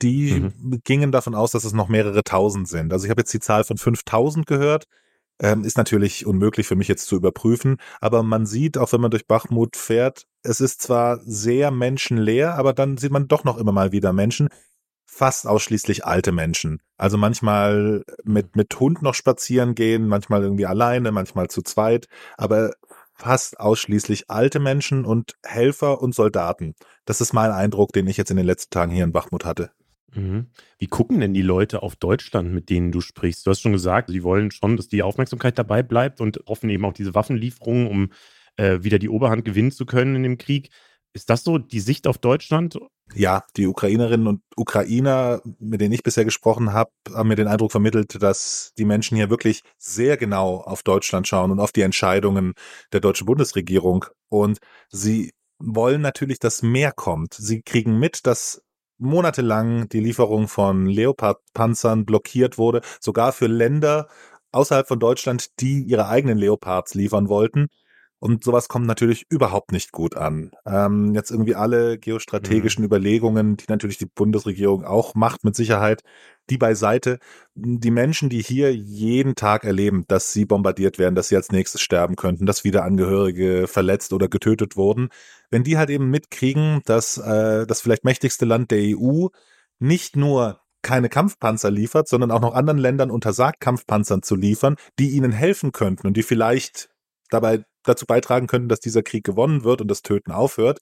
die mhm. gingen davon aus, dass es noch mehrere tausend sind. Also ich habe jetzt die Zahl von 5000 gehört. Ähm, ist natürlich unmöglich für mich jetzt zu überprüfen, aber man sieht, auch wenn man durch Bachmut fährt, es ist zwar sehr menschenleer, aber dann sieht man doch noch immer mal wieder Menschen, fast ausschließlich alte Menschen. Also manchmal mit, mit Hund noch spazieren gehen, manchmal irgendwie alleine, manchmal zu zweit, aber fast ausschließlich alte Menschen und Helfer und Soldaten. Das ist mein Eindruck, den ich jetzt in den letzten Tagen hier in Bachmut hatte. Mhm. Wie gucken denn die Leute auf Deutschland, mit denen du sprichst? Du hast schon gesagt, sie wollen schon, dass die Aufmerksamkeit dabei bleibt und hoffen eben auch diese Waffenlieferungen, um äh, wieder die Oberhand gewinnen zu können in dem Krieg. Ist das so die Sicht auf Deutschland? Ja, die Ukrainerinnen und Ukrainer, mit denen ich bisher gesprochen habe, haben mir den Eindruck vermittelt, dass die Menschen hier wirklich sehr genau auf Deutschland schauen und auf die Entscheidungen der deutschen Bundesregierung. Und sie wollen natürlich, dass mehr kommt. Sie kriegen mit, dass monatelang die Lieferung von Leopard-Panzern blockiert wurde, sogar für Länder außerhalb von Deutschland, die ihre eigenen Leopards liefern wollten. Und sowas kommt natürlich überhaupt nicht gut an. Ähm, jetzt irgendwie alle geostrategischen mhm. Überlegungen, die natürlich die Bundesregierung auch macht, mit Sicherheit, die beiseite. Die Menschen, die hier jeden Tag erleben, dass sie bombardiert werden, dass sie als nächstes sterben könnten, dass wieder Angehörige verletzt oder getötet wurden, wenn die halt eben mitkriegen, dass äh, das vielleicht mächtigste Land der EU nicht nur keine Kampfpanzer liefert, sondern auch noch anderen Ländern untersagt, Kampfpanzern zu liefern, die ihnen helfen könnten und die vielleicht dabei dazu beitragen könnten, dass dieser Krieg gewonnen wird und das Töten aufhört,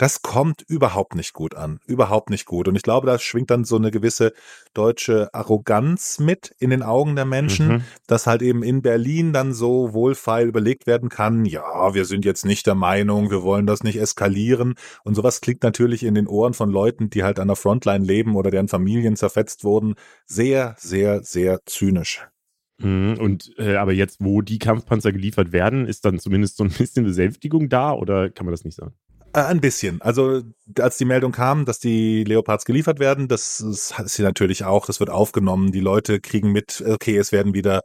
das kommt überhaupt nicht gut an. Überhaupt nicht gut. Und ich glaube, da schwingt dann so eine gewisse deutsche Arroganz mit in den Augen der Menschen, mhm. dass halt eben in Berlin dann so wohlfeil überlegt werden kann, ja, wir sind jetzt nicht der Meinung, wir wollen das nicht eskalieren. Und sowas klingt natürlich in den Ohren von Leuten, die halt an der Frontline leben oder deren Familien zerfetzt wurden, sehr, sehr, sehr zynisch. Mhm. Und äh, aber jetzt, wo die Kampfpanzer geliefert werden, ist dann zumindest so ein bisschen Besänftigung da oder kann man das nicht sagen? Äh, ein bisschen. Also als die Meldung kam, dass die Leopards geliefert werden, das ist, hier natürlich auch, das wird aufgenommen. Die Leute kriegen mit, okay, es werden wieder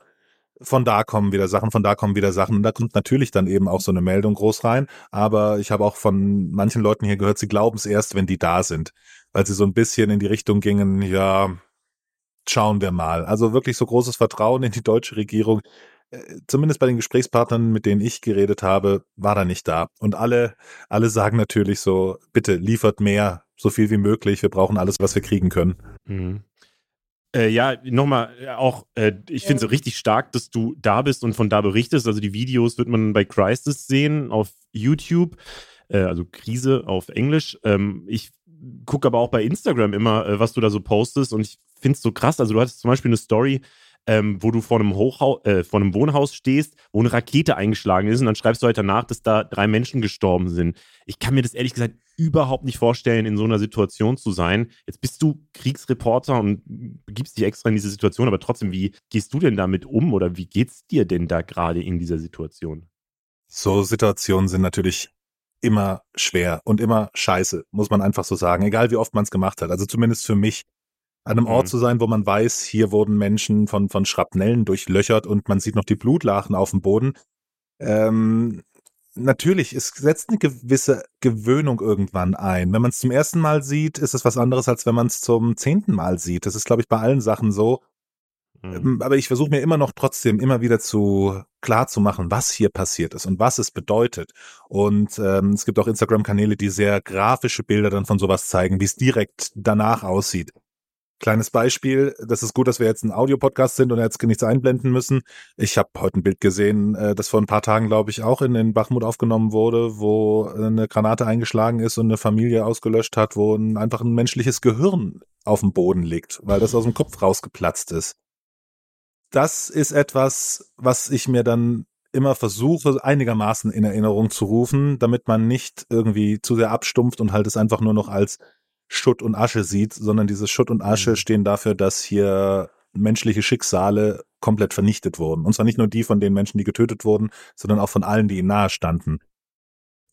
von da kommen wieder Sachen, von da kommen wieder Sachen. Und da kommt natürlich dann eben auch so eine Meldung groß rein. Aber ich habe auch von manchen Leuten hier gehört, sie glauben es erst, wenn die da sind. Weil sie so ein bisschen in die Richtung gingen, ja, schauen wir mal. Also wirklich so großes Vertrauen in die deutsche Regierung äh, zumindest bei den Gesprächspartnern, mit denen ich geredet habe, war da nicht da. Und alle, alle sagen natürlich so, bitte liefert mehr, so viel wie möglich. Wir brauchen alles, was wir kriegen können. Mhm. Äh, ja, nochmal, äh, auch, äh, ich finde es ja. richtig stark, dass du da bist und von da berichtest. Also die Videos wird man bei Crisis sehen auf YouTube, äh, also Krise auf Englisch. Ähm, ich gucke aber auch bei Instagram immer, äh, was du da so postest und ich finde es so krass. Also du hattest zum Beispiel eine Story, ähm, wo du vor einem, Hochhaus, äh, vor einem Wohnhaus stehst, wo eine Rakete eingeschlagen ist und dann schreibst du halt danach, dass da drei Menschen gestorben sind. Ich kann mir das ehrlich gesagt überhaupt nicht vorstellen, in so einer Situation zu sein. Jetzt bist du Kriegsreporter und begibst dich extra in diese Situation, aber trotzdem, wie gehst du denn damit um oder wie geht's dir denn da gerade in dieser Situation? So Situationen sind natürlich immer schwer und immer scheiße, muss man einfach so sagen, egal wie oft man es gemacht hat. Also zumindest für mich an einem Ort mhm. zu sein, wo man weiß, hier wurden Menschen von, von Schrapnellen durchlöchert und man sieht noch die Blutlachen auf dem Boden. Ähm, natürlich, es setzt eine gewisse Gewöhnung irgendwann ein. Wenn man es zum ersten Mal sieht, ist es was anderes, als wenn man es zum zehnten Mal sieht. Das ist, glaube ich, bei allen Sachen so. Mhm. Ähm, aber ich versuche mir immer noch trotzdem immer wieder zu klar zu machen, was hier passiert ist und was es bedeutet. Und ähm, es gibt auch Instagram-Kanäle, die sehr grafische Bilder dann von sowas zeigen, wie es direkt danach aussieht. Kleines Beispiel, das ist gut, dass wir jetzt ein Audiopodcast sind und jetzt nichts einblenden müssen. Ich habe heute ein Bild gesehen, äh, das vor ein paar Tagen, glaube ich, auch in den Bachmut aufgenommen wurde, wo eine Granate eingeschlagen ist und eine Familie ausgelöscht hat, wo ein, einfach ein menschliches Gehirn auf dem Boden liegt, weil das aus dem Kopf rausgeplatzt ist. Das ist etwas, was ich mir dann immer versuche, einigermaßen in Erinnerung zu rufen, damit man nicht irgendwie zu sehr abstumpft und halt es einfach nur noch als Schutt und Asche sieht, sondern diese Schutt und Asche mhm. stehen dafür, dass hier menschliche Schicksale komplett vernichtet wurden. Und zwar nicht nur die von den Menschen, die getötet wurden, sondern auch von allen, die ihnen nahe standen.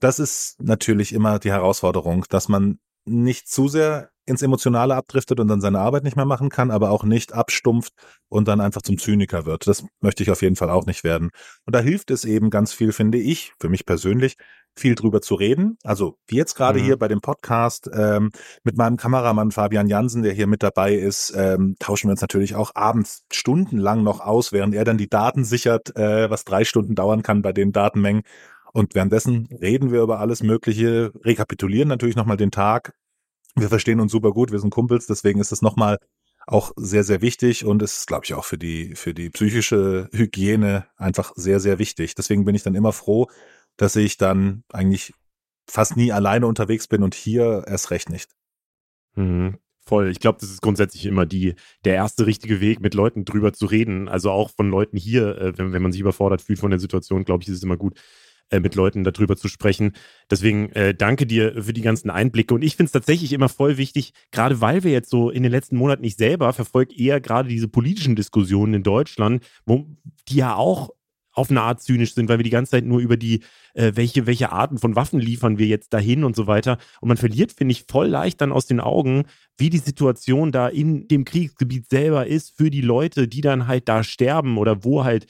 Das ist natürlich immer die Herausforderung, dass man nicht zu sehr ins Emotionale abdriftet und dann seine Arbeit nicht mehr machen kann, aber auch nicht abstumpft und dann einfach zum Zyniker wird. Das möchte ich auf jeden Fall auch nicht werden. Und da hilft es eben ganz viel, finde ich, für mich persönlich, viel drüber zu reden. Also wie jetzt gerade mhm. hier bei dem Podcast ähm, mit meinem Kameramann Fabian Jansen, der hier mit dabei ist, ähm, tauschen wir uns natürlich auch abends stundenlang noch aus, während er dann die Daten sichert, äh, was drei Stunden dauern kann bei den Datenmengen. Und währenddessen reden wir über alles Mögliche, rekapitulieren natürlich nochmal den Tag. Wir verstehen uns super gut, wir sind Kumpels, deswegen ist es nochmal auch sehr, sehr wichtig und ist, glaube ich, auch für die, für die psychische Hygiene einfach sehr, sehr wichtig. Deswegen bin ich dann immer froh, dass ich dann eigentlich fast nie alleine unterwegs bin und hier erst recht nicht. Mhm. Voll. Ich glaube, das ist grundsätzlich immer die, der erste richtige Weg, mit Leuten drüber zu reden. Also auch von Leuten hier, äh, wenn, wenn man sich überfordert fühlt von der Situation, glaube ich, ist es immer gut, äh, mit Leuten darüber zu sprechen. Deswegen äh, danke dir für die ganzen Einblicke. Und ich finde es tatsächlich immer voll wichtig, gerade weil wir jetzt so in den letzten Monaten nicht selber verfolgt, eher gerade diese politischen Diskussionen in Deutschland, wo die ja auch auf eine Art zynisch sind, weil wir die ganze Zeit nur über die, äh, welche, welche Arten von Waffen liefern wir jetzt dahin und so weiter. Und man verliert, finde ich, voll leicht dann aus den Augen, wie die Situation da in dem Kriegsgebiet selber ist für die Leute, die dann halt da sterben oder wo halt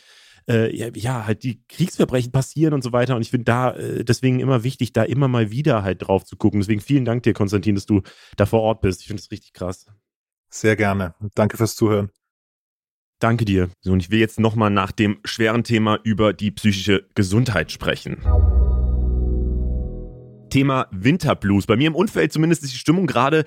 äh, ja, halt die Kriegsverbrechen passieren und so weiter. Und ich finde da äh, deswegen immer wichtig, da immer mal wieder halt drauf zu gucken. Deswegen vielen Dank dir, Konstantin, dass du da vor Ort bist. Ich finde es richtig krass. Sehr gerne. Danke fürs Zuhören. Danke dir. So, und ich will jetzt nochmal nach dem schweren Thema über die psychische Gesundheit sprechen. Thema Winterblues. Bei mir im Umfeld zumindest ist die Stimmung gerade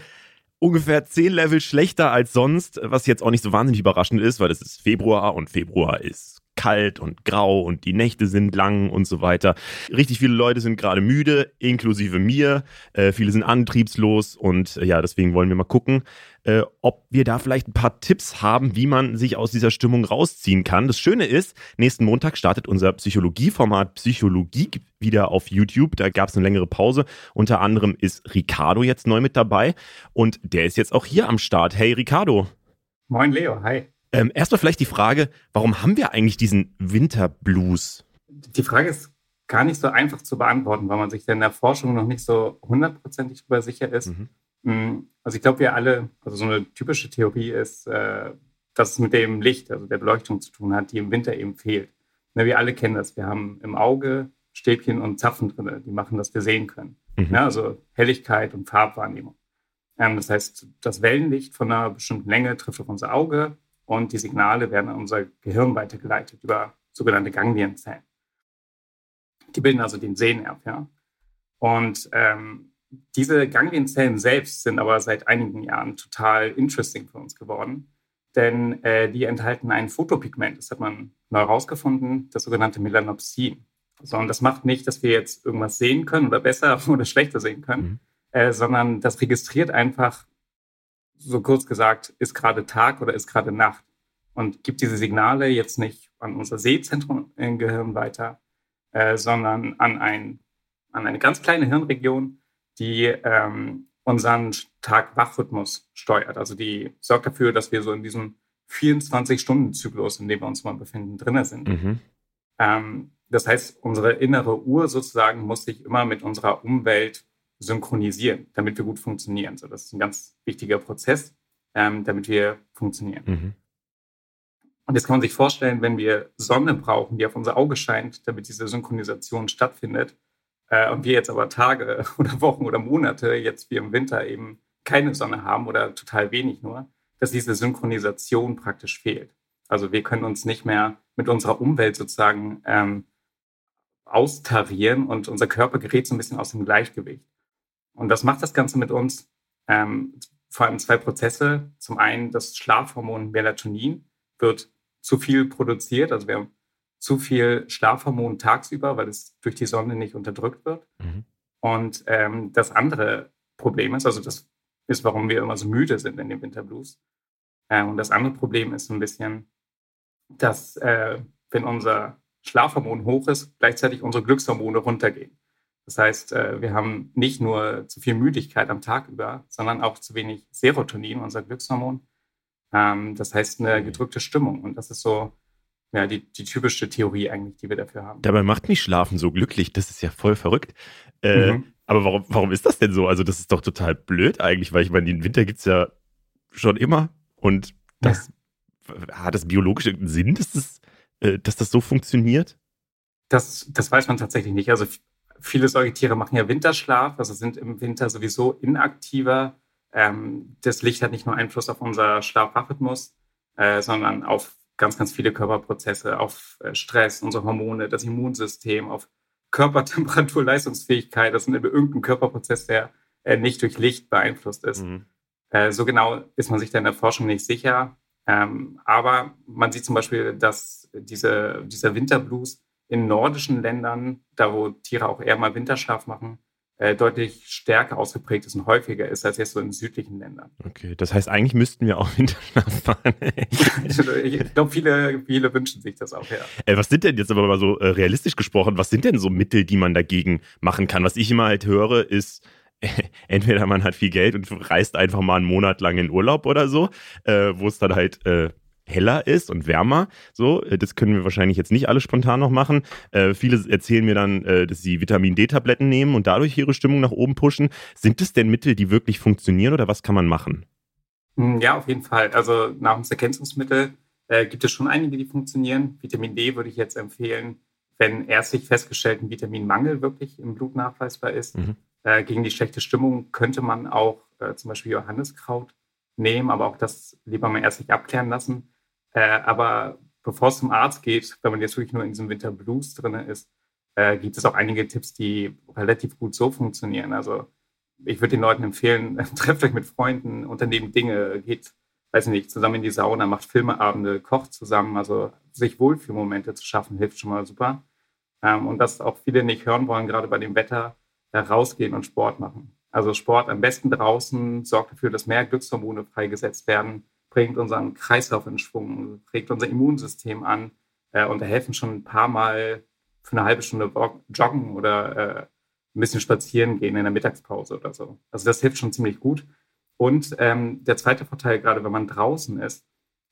ungefähr 10 Level schlechter als sonst, was jetzt auch nicht so wahnsinnig überraschend ist, weil es ist Februar und Februar ist kalt und grau und die Nächte sind lang und so weiter. Richtig viele Leute sind gerade müde, inklusive mir. Äh, viele sind antriebslos und äh, ja, deswegen wollen wir mal gucken, äh, ob wir da vielleicht ein paar Tipps haben, wie man sich aus dieser Stimmung rausziehen kann. Das Schöne ist, nächsten Montag startet unser Psychologieformat Psychologie wieder auf YouTube. Da gab es eine längere Pause. Unter anderem ist Ricardo jetzt neu mit dabei und der ist jetzt auch hier am Start. Hey Ricardo. Moin Leo, hi. Ähm, erstmal vielleicht die Frage, warum haben wir eigentlich diesen Winterblues? Die Frage ist gar nicht so einfach zu beantworten, weil man sich in der Forschung noch nicht so hundertprozentig darüber sicher ist. Mhm. Mm, also ich glaube, wir alle, also so eine typische Theorie ist, äh, dass es mit dem Licht, also der Beleuchtung zu tun hat, die im Winter eben fehlt. Ne, wir alle kennen das. Wir haben im Auge Stäbchen und Zapfen drin, die machen, dass wir sehen können. Mhm. Ja, also Helligkeit und Farbwahrnehmung. Ähm, das heißt, das Wellenlicht von einer bestimmten Länge trifft auf unser Auge und die Signale werden an unser Gehirn weitergeleitet über sogenannte Ganglienzellen. Die bilden also den Sehnerv. Ja? Und ähm, diese Ganglienzellen selbst sind aber seit einigen Jahren total interesting für uns geworden, denn äh, die enthalten ein Photopigment, das hat man neu herausgefunden, das sogenannte Melanopsin. So, und das macht nicht, dass wir jetzt irgendwas sehen können oder besser oder schlechter sehen können, mhm. äh, sondern das registriert einfach, so kurz gesagt, ist gerade Tag oder ist gerade Nacht und gibt diese Signale jetzt nicht an unser Sehzentrum im Gehirn weiter, äh, sondern an, ein, an eine ganz kleine Hirnregion, die ähm, unseren Tag-Wach-Rhythmus steuert. Also die sorgt dafür, dass wir so in diesem 24-Stunden-Zyklus, in dem wir uns mal befinden, drin sind. Mhm. Ähm, das heißt, unsere innere Uhr sozusagen muss sich immer mit unserer Umwelt synchronisieren, damit wir gut funktionieren. So, das ist ein ganz wichtiger Prozess, ähm, damit wir funktionieren. Mhm. Und jetzt kann man sich vorstellen, wenn wir Sonne brauchen, die auf unser Auge scheint, damit diese Synchronisation stattfindet, äh, und wir jetzt aber Tage oder Wochen oder Monate, jetzt wie im Winter eben keine Sonne haben oder total wenig nur, dass diese Synchronisation praktisch fehlt. Also wir können uns nicht mehr mit unserer Umwelt sozusagen ähm, austarieren und unser Körper gerät so ein bisschen aus dem Gleichgewicht. Und was macht das Ganze mit uns? Ähm, vor allem zwei Prozesse. Zum einen das Schlafhormon Melatonin wird zu viel produziert. Also wir haben zu viel Schlafhormon tagsüber, weil es durch die Sonne nicht unterdrückt wird. Mhm. Und ähm, das andere Problem ist, also das ist, warum wir immer so müde sind in den Winterblues. Äh, und das andere Problem ist so ein bisschen, dass äh, wenn unser Schlafhormon hoch ist, gleichzeitig unsere Glückshormone runtergehen. Das heißt, äh, wir haben nicht nur zu viel Müdigkeit am Tag über, sondern auch zu wenig Serotonin, unser Glückshormon. Ähm, das heißt, eine mhm. gedrückte Stimmung. Und das ist so ja, die, die typische Theorie eigentlich, die wir dafür haben. Dabei macht mich Schlafen so glücklich, das ist ja voll verrückt. Äh, mhm. Aber warum, warum ist das denn so? Also, das ist doch total blöd eigentlich, weil ich meine, den Winter gibt es ja schon immer und das ja. hat das biologische Sinn, dass das, äh, dass das so funktioniert? Das, das weiß man tatsächlich nicht. Also viele Säugetiere machen ja Winterschlaf, also sind im Winter sowieso inaktiver. Ähm, das Licht hat nicht nur Einfluss auf unser Schlaf-Wach-Rhythmus, äh, sondern auf ganz, ganz viele Körperprozesse, auf äh, Stress, unsere Hormone, das Immunsystem, auf Körpertemperatur, Leistungsfähigkeit. Das ist irgendein Körperprozess, der äh, nicht durch Licht beeinflusst ist. Mhm. Äh, so genau ist man sich da in der Forschung nicht sicher. Ähm, aber man sieht zum Beispiel, dass diese, dieser Winterblues in nordischen Ländern, da wo Tiere auch eher mal Winterschlaf machen, äh, deutlich stärker ausgeprägt ist und häufiger ist als jetzt so in südlichen Ländern. Okay, das heißt, eigentlich müssten wir auch Winterschlaf fahren. ich glaube, viele, viele wünschen sich das auch, ja. Äh, was sind denn jetzt aber mal so äh, realistisch gesprochen, was sind denn so Mittel, die man dagegen machen kann? Was ich immer halt höre, ist, entweder man hat viel Geld und reist einfach mal einen Monat lang in Urlaub oder so, äh, wo es dann halt äh, heller ist und wärmer. So, äh, das können wir wahrscheinlich jetzt nicht alle spontan noch machen. Äh, viele erzählen mir dann, äh, dass sie Vitamin D-Tabletten nehmen und dadurch ihre Stimmung nach oben pushen. Sind es denn Mittel, die wirklich funktionieren oder was kann man machen? Hm, ja, auf jeden Fall. Also Nahrungsergänzungsmittel äh, gibt es schon einige, die funktionieren. Vitamin D würde ich jetzt empfehlen, wenn ärztlich festgestellt ein Vitaminmangel wirklich im Blut nachweisbar ist. Mhm. Äh, gegen die schlechte Stimmung könnte man auch äh, zum Beispiel Johanniskraut nehmen, aber auch das lieber mal ärztlich abklären lassen. Äh, aber bevor es zum Arzt geht, wenn man jetzt wirklich nur in diesem Winter Blues drin ist, äh, gibt es auch einige Tipps, die relativ gut so funktionieren. Also ich würde den Leuten empfehlen, trefft euch mit Freunden, unternehmt Dinge, geht, weiß nicht, zusammen in die Sauna, macht Filmeabende, kocht zusammen. Also sich Wohlfühlmomente zu schaffen, hilft schon mal super. Ähm, und was auch viele nicht hören wollen, gerade bei dem Wetter, äh, rausgehen und Sport machen. Also Sport am besten draußen sorgt dafür, dass mehr Glückshormone freigesetzt werden, bringt unseren Kreislauf in Schwung, regt unser Immunsystem an äh, und da helfen schon ein paar Mal für eine halbe Stunde joggen oder äh, ein bisschen spazieren gehen in der Mittagspause oder so. Also das hilft schon ziemlich gut. Und ähm, der zweite Vorteil, gerade wenn man draußen ist,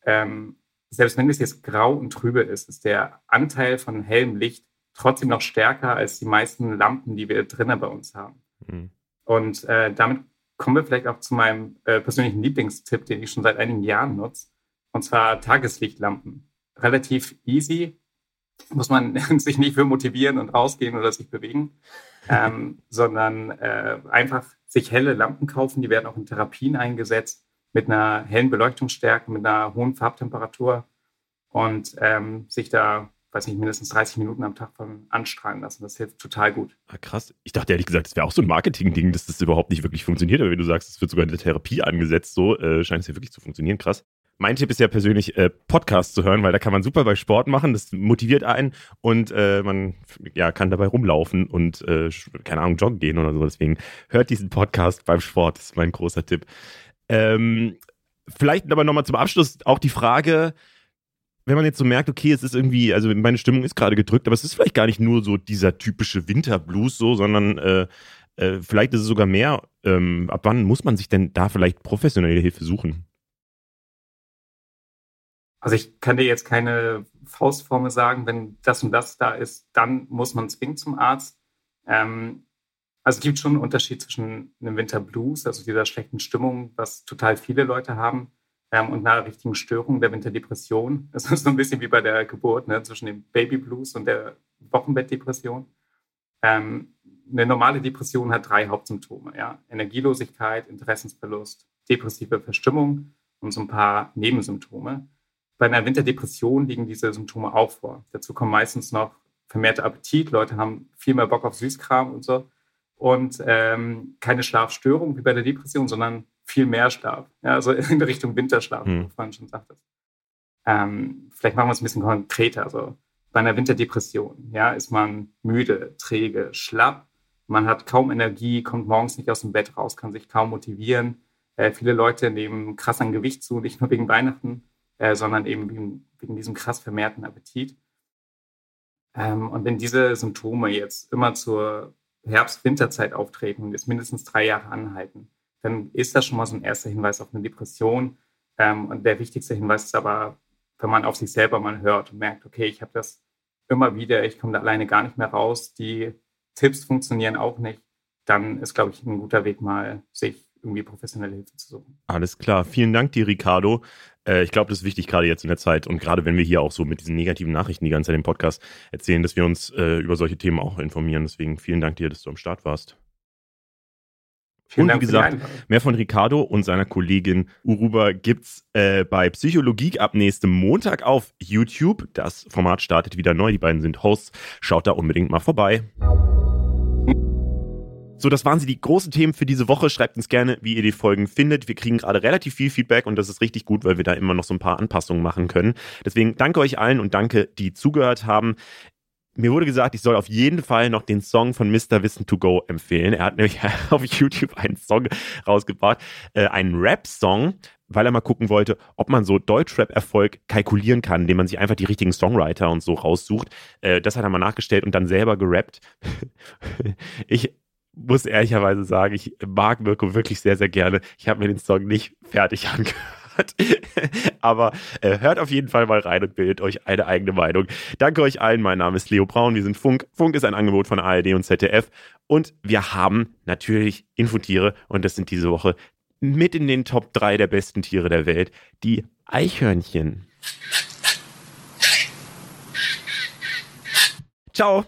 ähm, selbst wenn es jetzt grau und trübe ist, ist der Anteil von hellem Licht trotzdem noch stärker als die meisten Lampen, die wir drinnen bei uns haben. Mhm. Und äh, damit kommen wir vielleicht auch zu meinem äh, persönlichen Lieblingstipp, den ich schon seit einigen Jahren nutze, und zwar Tageslichtlampen. Relativ easy, muss man sich nicht für motivieren und rausgehen oder sich bewegen, ähm, sondern äh, einfach sich helle Lampen kaufen. Die werden auch in Therapien eingesetzt mit einer hellen Beleuchtungsstärke, mit einer hohen Farbtemperatur und ähm, sich da, weiß nicht, mindestens 30 Minuten am Tag von anstrahlen lassen. Das hilft total gut. Ah, krass. Ich dachte ehrlich gesagt, das wäre auch so ein Marketing-Ding, dass das überhaupt nicht wirklich funktioniert. Aber wenn du sagst, es wird sogar in der Therapie angesetzt, so äh, scheint es ja wirklich zu funktionieren. Krass. Mein Tipp ist ja persönlich, äh, Podcasts zu hören, weil da kann man super bei Sport machen. Das motiviert einen und äh, man ja, kann dabei rumlaufen und, äh, keine Ahnung, joggen gehen oder so. Deswegen hört diesen Podcast beim Sport. Das ist mein großer Tipp. Ähm, vielleicht aber nochmal zum Abschluss auch die Frage, wenn man jetzt so merkt, okay, es ist irgendwie, also meine Stimmung ist gerade gedrückt, aber es ist vielleicht gar nicht nur so dieser typische Winterblues so, sondern äh, äh, vielleicht ist es sogar mehr. Ähm, ab wann muss man sich denn da vielleicht professionelle Hilfe suchen? Also ich kann dir jetzt keine Faustformel sagen, wenn das und das da ist, dann muss man zwingend zum Arzt. Ähm, also es gibt schon einen Unterschied zwischen einem Winterblues, also dieser schlechten Stimmung, was total viele Leute haben, und einer richtigen Störung der Winterdepression. Das ist so ein bisschen wie bei der Geburt, ne, zwischen dem Babyblues und der Wochenbettdepression. Ähm, eine normale Depression hat drei Hauptsymptome. Ja? Energielosigkeit, Interessensverlust, depressive Verstimmung und so ein paar Nebensymptome. Bei einer Winterdepression liegen diese Symptome auch vor. Dazu kommen meistens noch vermehrter Appetit. Leute haben viel mehr Bock auf Süßkram und so. Und ähm, keine Schlafstörung wie bei der Depression, sondern viel mehr Schlaf. Ja, also in Richtung Winterschlaf, hm. wie du vorhin schon sagtest. Ähm, vielleicht machen wir es ein bisschen konkreter. Also bei einer Winterdepression ja, ist man müde, träge, schlapp. Man hat kaum Energie, kommt morgens nicht aus dem Bett raus, kann sich kaum motivieren. Äh, viele Leute nehmen krass an Gewicht zu, nicht nur wegen Weihnachten, äh, sondern eben wegen, wegen, diesem krass vermehrten Appetit. Ähm, und wenn diese Symptome jetzt immer zur Herbst-Winterzeit auftreten und jetzt mindestens drei Jahre anhalten, dann ist das schon mal so ein erster Hinweis auf eine Depression. Ähm, und der wichtigste Hinweis ist aber, wenn man auf sich selber mal hört und merkt, okay, ich habe das immer wieder, ich komme da alleine gar nicht mehr raus, die Tipps funktionieren auch nicht, dann ist, glaube ich, ein guter Weg mal, sich irgendwie professionelle Hilfe zu suchen. Alles klar. Vielen Dank dir, Ricardo. Äh, ich glaube, das ist wichtig, gerade jetzt in der Zeit und gerade wenn wir hier auch so mit diesen negativen Nachrichten die ganze Zeit im Podcast erzählen, dass wir uns äh, über solche Themen auch informieren. Deswegen vielen Dank dir, dass du am Start warst. Vielen und Dank wie gesagt, mehr von Ricardo und seiner Kollegin Uruba gibt's äh, bei Psychologie ab nächstem Montag auf YouTube. Das Format startet wieder neu. Die beiden sind Hosts. Schaut da unbedingt mal vorbei. So, das waren sie die großen Themen für diese Woche. Schreibt uns gerne, wie ihr die Folgen findet. Wir kriegen gerade relativ viel Feedback und das ist richtig gut, weil wir da immer noch so ein paar Anpassungen machen können. Deswegen danke euch allen und danke, die zugehört haben. Mir wurde gesagt, ich soll auf jeden Fall noch den Song von Mr. Wissen to Go empfehlen. Er hat nämlich auf YouTube einen Song rausgebracht, äh, einen Rap-Song, weil er mal gucken wollte, ob man so Deutschrap-Erfolg kalkulieren kann, indem man sich einfach die richtigen Songwriter und so raussucht. Äh, das hat er mal nachgestellt und dann selber gerappt. ich muss ehrlicherweise sagen, ich mag Mirko wirklich sehr, sehr gerne. Ich habe mir den Song nicht fertig angehört. Aber äh, hört auf jeden Fall mal rein und bildet euch eine eigene Meinung. Danke euch allen. Mein Name ist Leo Braun. Wir sind Funk. Funk ist ein Angebot von ARD und ZDF. Und wir haben natürlich Infotiere. Und das sind diese Woche mit in den Top 3 der besten Tiere der Welt. Die Eichhörnchen. Ciao.